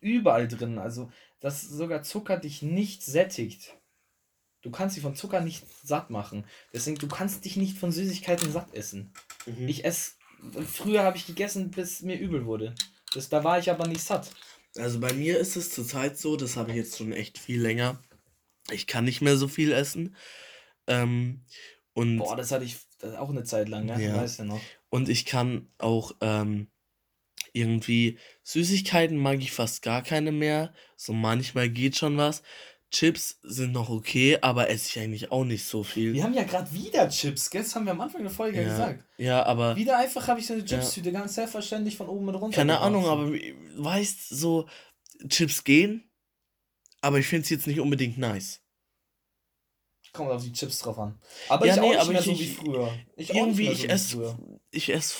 Speaker 1: überall drin. Also, dass sogar Zucker dich nicht sättigt. Du kannst dich von Zucker nicht satt machen. Deswegen, du kannst dich nicht von Süßigkeiten satt essen.
Speaker 2: Mhm.
Speaker 1: Ich esse, früher habe ich gegessen, bis mir übel wurde. Das, da war ich aber nicht satt.
Speaker 2: Also bei mir ist es zurzeit so, das habe ich jetzt schon echt viel länger. Ich kann nicht mehr so viel essen. Ähm, und,
Speaker 1: Boah, das hatte ich auch eine Zeit lang, ne?
Speaker 2: Ja.
Speaker 1: Weißt du noch.
Speaker 2: und ich kann auch ähm, irgendwie Süßigkeiten mag ich fast gar keine mehr. So manchmal geht schon was. Chips sind noch okay, aber esse ich eigentlich auch nicht so viel.
Speaker 1: Wir haben ja gerade wieder Chips, gell? Das haben wir am Anfang der Folge ja
Speaker 2: ja,
Speaker 1: gesagt.
Speaker 2: ja, aber
Speaker 1: Wieder einfach habe ich so eine Chips-Tüte ganz selbstverständlich von oben mit runter.
Speaker 2: keine Ahnung,
Speaker 1: geworfen.
Speaker 2: aber weißt so Chips gehen, aber ich finde es jetzt nicht unbedingt nice.
Speaker 1: Kommt auf die Chips drauf an. Aber
Speaker 2: Ja,
Speaker 1: ich auch
Speaker 2: nee,
Speaker 1: nicht
Speaker 2: aber
Speaker 1: mehr
Speaker 2: ich-
Speaker 1: so wie früher. Ich auch
Speaker 2: Irgendwie,
Speaker 1: nicht
Speaker 2: ich esse
Speaker 1: früher.
Speaker 2: Ich esse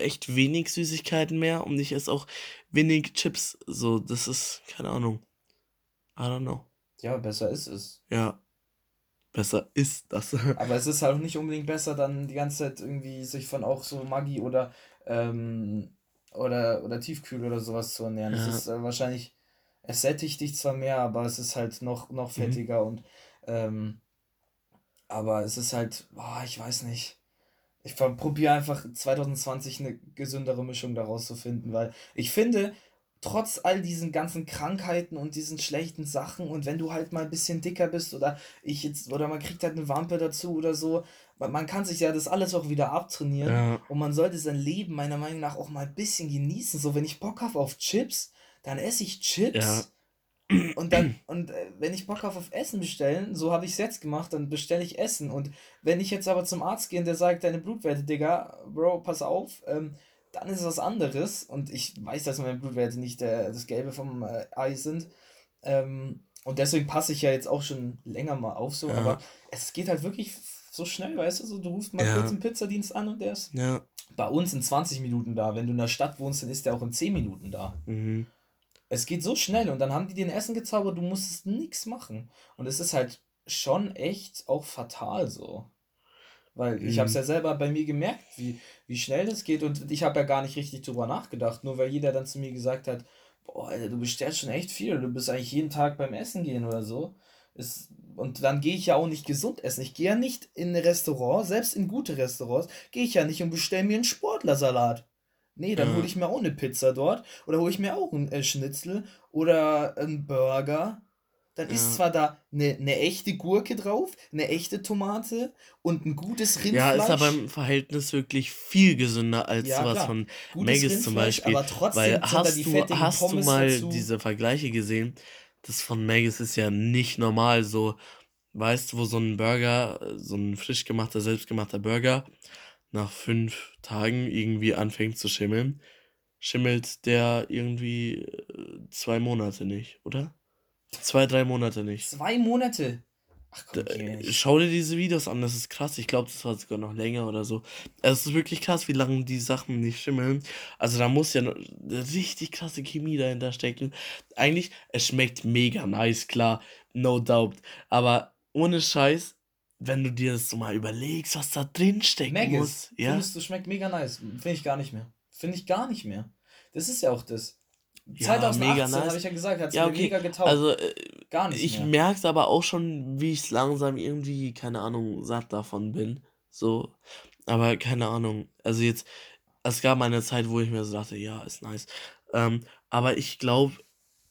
Speaker 2: echt wenig Süßigkeiten mehr und ich esse auch wenig Chips. So, das ist, keine Ahnung. I don't know.
Speaker 1: Ja, besser ist es.
Speaker 2: Ja. Besser ist das.
Speaker 1: Aber es ist halt auch nicht unbedingt besser, dann die ganze Zeit irgendwie sich von auch so Maggi oder, ähm, oder, oder Tiefkühl oder sowas zu ernähren. Es
Speaker 2: Ja.
Speaker 1: ist äh, wahrscheinlich, es sättigt dich zwar mehr, aber es ist halt noch, noch
Speaker 2: Mhm.
Speaker 1: fettiger und, ähm, aber es ist halt, boah, ich weiß nicht. Ich probiere einfach 2020 eine gesündere Mischung daraus zu finden, weil ich finde, trotz all diesen ganzen Krankheiten und diesen schlechten Sachen und wenn du halt mal ein bisschen dicker bist oder ich jetzt oder man kriegt halt eine Wampe dazu oder so, man kann sich ja das alles auch wieder abtrainieren
Speaker 2: Ja.
Speaker 1: und man sollte sein Leben meiner Meinung nach auch mal ein bisschen genießen. So, wenn ich Bock habe auf Chips, dann esse ich
Speaker 2: Ja.
Speaker 1: Und dann und äh, wenn ich Bock habe auf Essen bestellen, so habe ich es jetzt gemacht, dann bestelle ich Essen und wenn ich jetzt aber zum Arzt gehe und der sagt, deine Blutwerte, Digga, Bro, pass auf, ähm, dann ist es was anderes und ich weiß, dass meine Blutwerte nicht äh, das Gelbe vom äh, Ei sind. Ähm, und deswegen passe ich ja jetzt auch schon länger mal auf so,
Speaker 2: Ja.
Speaker 1: aber es geht halt wirklich so schnell, weißt du, so du rufst mal
Speaker 2: Ja.
Speaker 1: kurz einen Pizzadienst an und der ist
Speaker 2: Ja.
Speaker 1: bei uns in 20 Minuten da. Wenn du in der Stadt wohnst, dann ist der auch in 10 Minuten da.
Speaker 2: Mhm.
Speaker 1: Es geht so schnell und dann haben die den Essen gezaubert, du musstest nichts machen. Und es ist halt schon echt auch fatal so. Weil ich habe es
Speaker 2: Mhm.
Speaker 1: ja selber bei mir gemerkt, wie, wie schnell das geht und ich habe ja gar nicht richtig drüber nachgedacht, nur weil jeder dann zu mir gesagt hat, boah, Alter, du bestellst schon echt viel, du bist eigentlich jeden Tag beim Essen gehen oder so. Ist, und dann gehe ich ja auch nicht gesund essen. Ich gehe ja nicht in ein Restaurant, selbst in gute Restaurants, gehe ich ja nicht und bestelle mir einen Sportlersalat. Nee, dann
Speaker 2: Ja.
Speaker 1: hole ich mir auch eine Pizza dort oder hole ich mir auch einen äh, Schnitzel oder einen Burger. Dann ist
Speaker 2: Ja.
Speaker 1: zwar da eine, eine echte Gurke drauf, eine echte Tomate und ein gutes
Speaker 2: Ja,
Speaker 1: Rindfleisch.
Speaker 2: ist aber im Verhältnis wirklich viel gesünder als
Speaker 1: Ja,
Speaker 2: sowas
Speaker 1: klar.
Speaker 2: von Maggis zum Beispiel.
Speaker 1: aber trotzdem
Speaker 2: Weil hast
Speaker 1: die
Speaker 2: du, hast du mal
Speaker 1: dazu.
Speaker 2: diese Vergleiche gesehen? Das von Maggis ist ja nicht normal so. Weißt du, wo so ein Burger, so ein frisch gemachter, selbstgemachter Burger nach fünf Tagen irgendwie anfängt zu schimmeln, schimmelt der irgendwie äh, zwei Monate nicht, oder? Zwei, drei Monate nicht.
Speaker 1: Zwei Monate. Ach komm,
Speaker 2: D-
Speaker 1: geh nicht.
Speaker 2: Schau dir diese Videos an, das ist krass. Ich glaube, das war sogar noch länger oder so. Es ist wirklich krass, wie lange die Sachen nicht schimmeln. Also da muss ja eine richtig krasse Chemie dahinter stecken. Eigentlich, es schmeckt mega nice, klar, no doubt. Aber ohne Scheiß, wenn du dir das so mal überlegst, was da drin stecken
Speaker 1: Maggis,
Speaker 2: muss. Ja,
Speaker 1: findest du, schmeckt mega nice. Finde ich gar nicht mehr. Finde ich gar nicht mehr. Das ist ja auch das.
Speaker 2: Ja,
Speaker 1: 2018
Speaker 2: mega
Speaker 1: habe
Speaker 2: nice.
Speaker 1: ich ja gesagt, hat
Speaker 2: ja,
Speaker 1: mir
Speaker 2: okay.
Speaker 1: mega getaugt.
Speaker 2: Also, äh,
Speaker 1: gar nicht
Speaker 2: ich merke es aber auch schon, wie ich langsam irgendwie, keine Ahnung, satt davon bin. So, aber keine Ahnung. Also jetzt, es gab mal eine Zeit, wo ich mir so dachte, ja, ist nice. Ähm, aber ich glaube,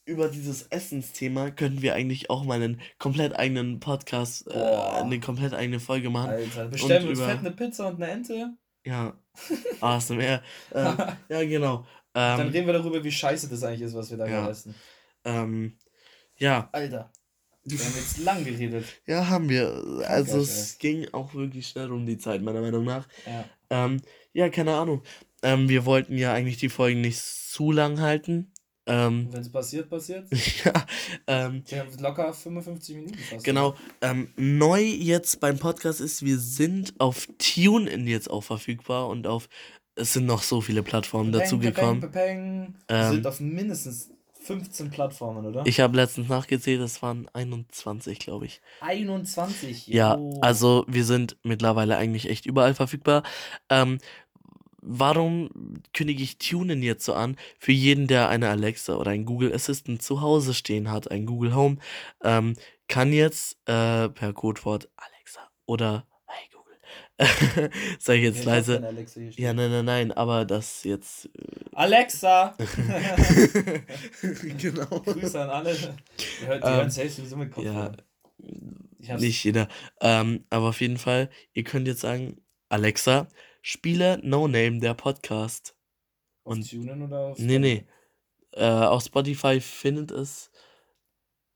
Speaker 2: über dieses Essensthema könnten wir eigentlich auch mal einen komplett eigenen Podcast, äh, eine komplett eigene Folge machen.
Speaker 1: Alter, bestellen wir uns
Speaker 2: über-
Speaker 1: fett eine Pizza und eine Ente.
Speaker 2: Ja, ASMR. ähm, ja, genau.
Speaker 1: Dann
Speaker 2: Ähm,
Speaker 1: reden wir darüber, wie scheiße das eigentlich ist, was wir da
Speaker 2: Ja.
Speaker 1: essen.
Speaker 2: ähm, ja,
Speaker 1: Alter, wir haben jetzt lang geredet.
Speaker 2: ja, haben wir. Also
Speaker 1: Krank,
Speaker 2: es ging auch wirklich schnell um die Zeit, meiner Meinung nach.
Speaker 1: Ja.
Speaker 2: Ähm, ja, keine Ahnung. Ähm, wir wollten ja eigentlich die Folgen nicht zu lang halten. Ähm,
Speaker 1: Wenn es passiert, passiert.
Speaker 2: ja, ähm,
Speaker 1: haben locker 55 Minuten fast.
Speaker 2: genau. Ähm, neu jetzt beim Podcast ist, wir sind auf TuneIn jetzt auch verfügbar und auf, es sind noch so viele Plattformen dazugekommen.
Speaker 1: Pepeng. Wir
Speaker 2: Ähm,
Speaker 1: sind auf mindestens 15 Plattformen, oder?
Speaker 2: Ich habe letztens nachgezählt, es waren 21, glaube ich.
Speaker 1: 21.
Speaker 2: Ja,
Speaker 1: jo.
Speaker 2: also wir sind mittlerweile eigentlich echt überall verfügbar. Ähm, warum kündige ich TuneIn jetzt so an? Für jeden, der eine Alexa oder ein Google Assistant zu Hause stehen hat, ein Google Home, ähm, kann jetzt äh, per Codewort Alexa oder Hey Google, sag ich
Speaker 1: Ja,
Speaker 2: jetzt
Speaker 1: ich hab
Speaker 2: leise.
Speaker 1: stehen.
Speaker 2: Ja, nein, nein, nein, aber das jetzt.
Speaker 1: Alexa!
Speaker 2: genau.
Speaker 1: Grüße an alle. Die hört die
Speaker 2: Ähm,
Speaker 1: hören safe sowieso mit
Speaker 2: Ja,
Speaker 1: Kopfhörern. Ich hab's-
Speaker 2: nicht jeder. Ähm, aber auf jeden Fall, ihr könnt jetzt sagen, Alexa, spiele No Name, der Podcast.
Speaker 1: Auf
Speaker 2: und-
Speaker 1: TuneIn oder auf
Speaker 2: Nee, nee. Äh, auf Spotify findet es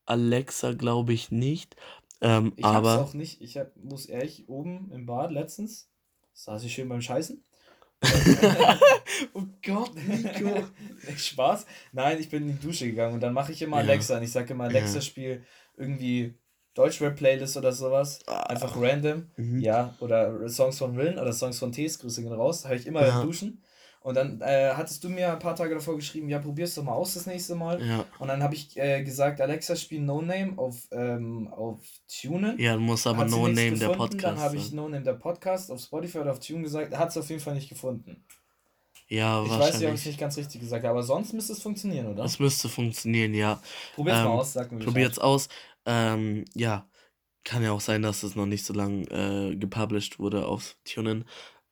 Speaker 2: Alexa, glaube ich, nicht. Ähm,
Speaker 1: Ich hab's
Speaker 2: aber
Speaker 1: auch nicht. Ich hab, muss ehrlich, oben im Bad letztens saß ich schön beim Scheißen.
Speaker 2: oh Gott, Nico.
Speaker 1: Spaß. Nein, ich bin in die Dusche gegangen und dann mache ich immer
Speaker 2: Ja.
Speaker 1: Alexa und ich sage immer, Alexa,
Speaker 2: Ja.
Speaker 1: spiel irgendwie Deutschrap-Playlist oder sowas. Einfach random.
Speaker 2: Mhm.
Speaker 1: Ja, oder Songs von Rillen oder Songs von Tees, Grüße gehen raus. Habe ich immer
Speaker 2: Ja.
Speaker 1: beim Duschen. Und dann äh, hattest du mir ein paar Tage davor geschrieben, ja, probier's doch mal aus das nächste Mal.
Speaker 2: Ja,
Speaker 1: Und dann habe ich äh, gesagt, Alexa, spiel No Name auf, ähm, auf TuneIn.
Speaker 2: ja, du musst aber No Name, der
Speaker 1: gefunden,
Speaker 2: Podcast.
Speaker 1: Dann habe ich
Speaker 2: sein.
Speaker 1: No Name, der Podcast auf Spotify oder auf Tune gesagt. Hat es auf jeden Fall nicht gefunden.
Speaker 2: Ja,
Speaker 1: Ich weiß nicht, ob ich es
Speaker 2: wahrscheinlich.
Speaker 1: nicht ganz richtig gesagt habe, aber sonst müsste es funktionieren, oder?
Speaker 2: Das müsste funktionieren, ja.
Speaker 1: Probier's
Speaker 2: ähm,
Speaker 1: mal aus, sag mir Bescheid.
Speaker 2: Probiert's aus. Ähm, ja, kann ja auch sein, dass es noch nicht so lang äh, gepublished wurde auf TuneIn.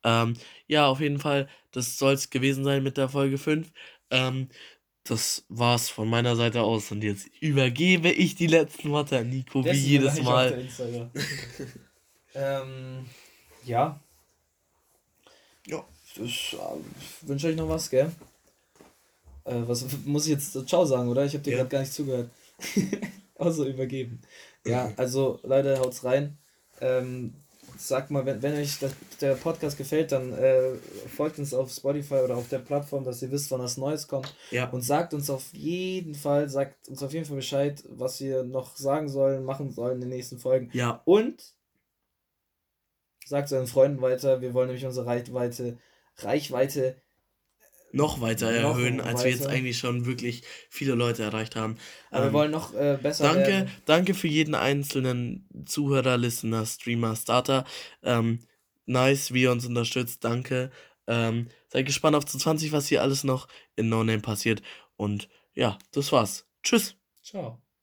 Speaker 2: Ähm, ja, auf jeden Fall, das soll es gewesen sein mit der Folge 5. Ähm, das war's von meiner Seite aus. Und jetzt übergebe ich die letzten Worte an Nico,
Speaker 1: Der
Speaker 2: wie jedes Mal.
Speaker 1: ähm, ja.
Speaker 2: Ja.
Speaker 1: Ich äh, wünsche euch noch was, gell? Äh, was muss ich jetzt Ciao sagen, oder? Ich habe dir
Speaker 2: Ja.
Speaker 1: gerade gar nicht zugehört. Außer übergeben. Ja, also Leute, haut's rein. Ähm, sagt mal, wenn, wenn euch das, der Podcast gefällt, dann äh, folgt uns auf Spotify oder auf der Plattform, dass ihr wisst, wann das Neues kommt.
Speaker 2: Ja.
Speaker 1: Und sagt uns auf jeden Fall, sagt uns auf jeden Fall Bescheid, was wir noch sagen sollen, machen sollen in den nächsten Folgen.
Speaker 2: Ja,
Speaker 1: Und sagt es euren Freunden weiter. Wir wollen nämlich unsere Reichweite, Reichweite
Speaker 2: noch weiter
Speaker 1: Noch
Speaker 2: erhöhen, als wir jetzt
Speaker 1: weiter.
Speaker 2: eigentlich schon wirklich viele Leute erreicht haben.
Speaker 1: aber wir
Speaker 2: Ähm,
Speaker 1: wollen noch äh, besser
Speaker 2: Danke,
Speaker 1: werden.
Speaker 2: danke für jeden einzelnen Zuhörer, Listener, Streamer, Starter. Ähm, nice, wie ihr uns unterstützt. Danke. Ähm, seid gespannt auf 20, was hier alles noch in No Name passiert. Und ja, das war's. Tschüss.
Speaker 1: Ciao.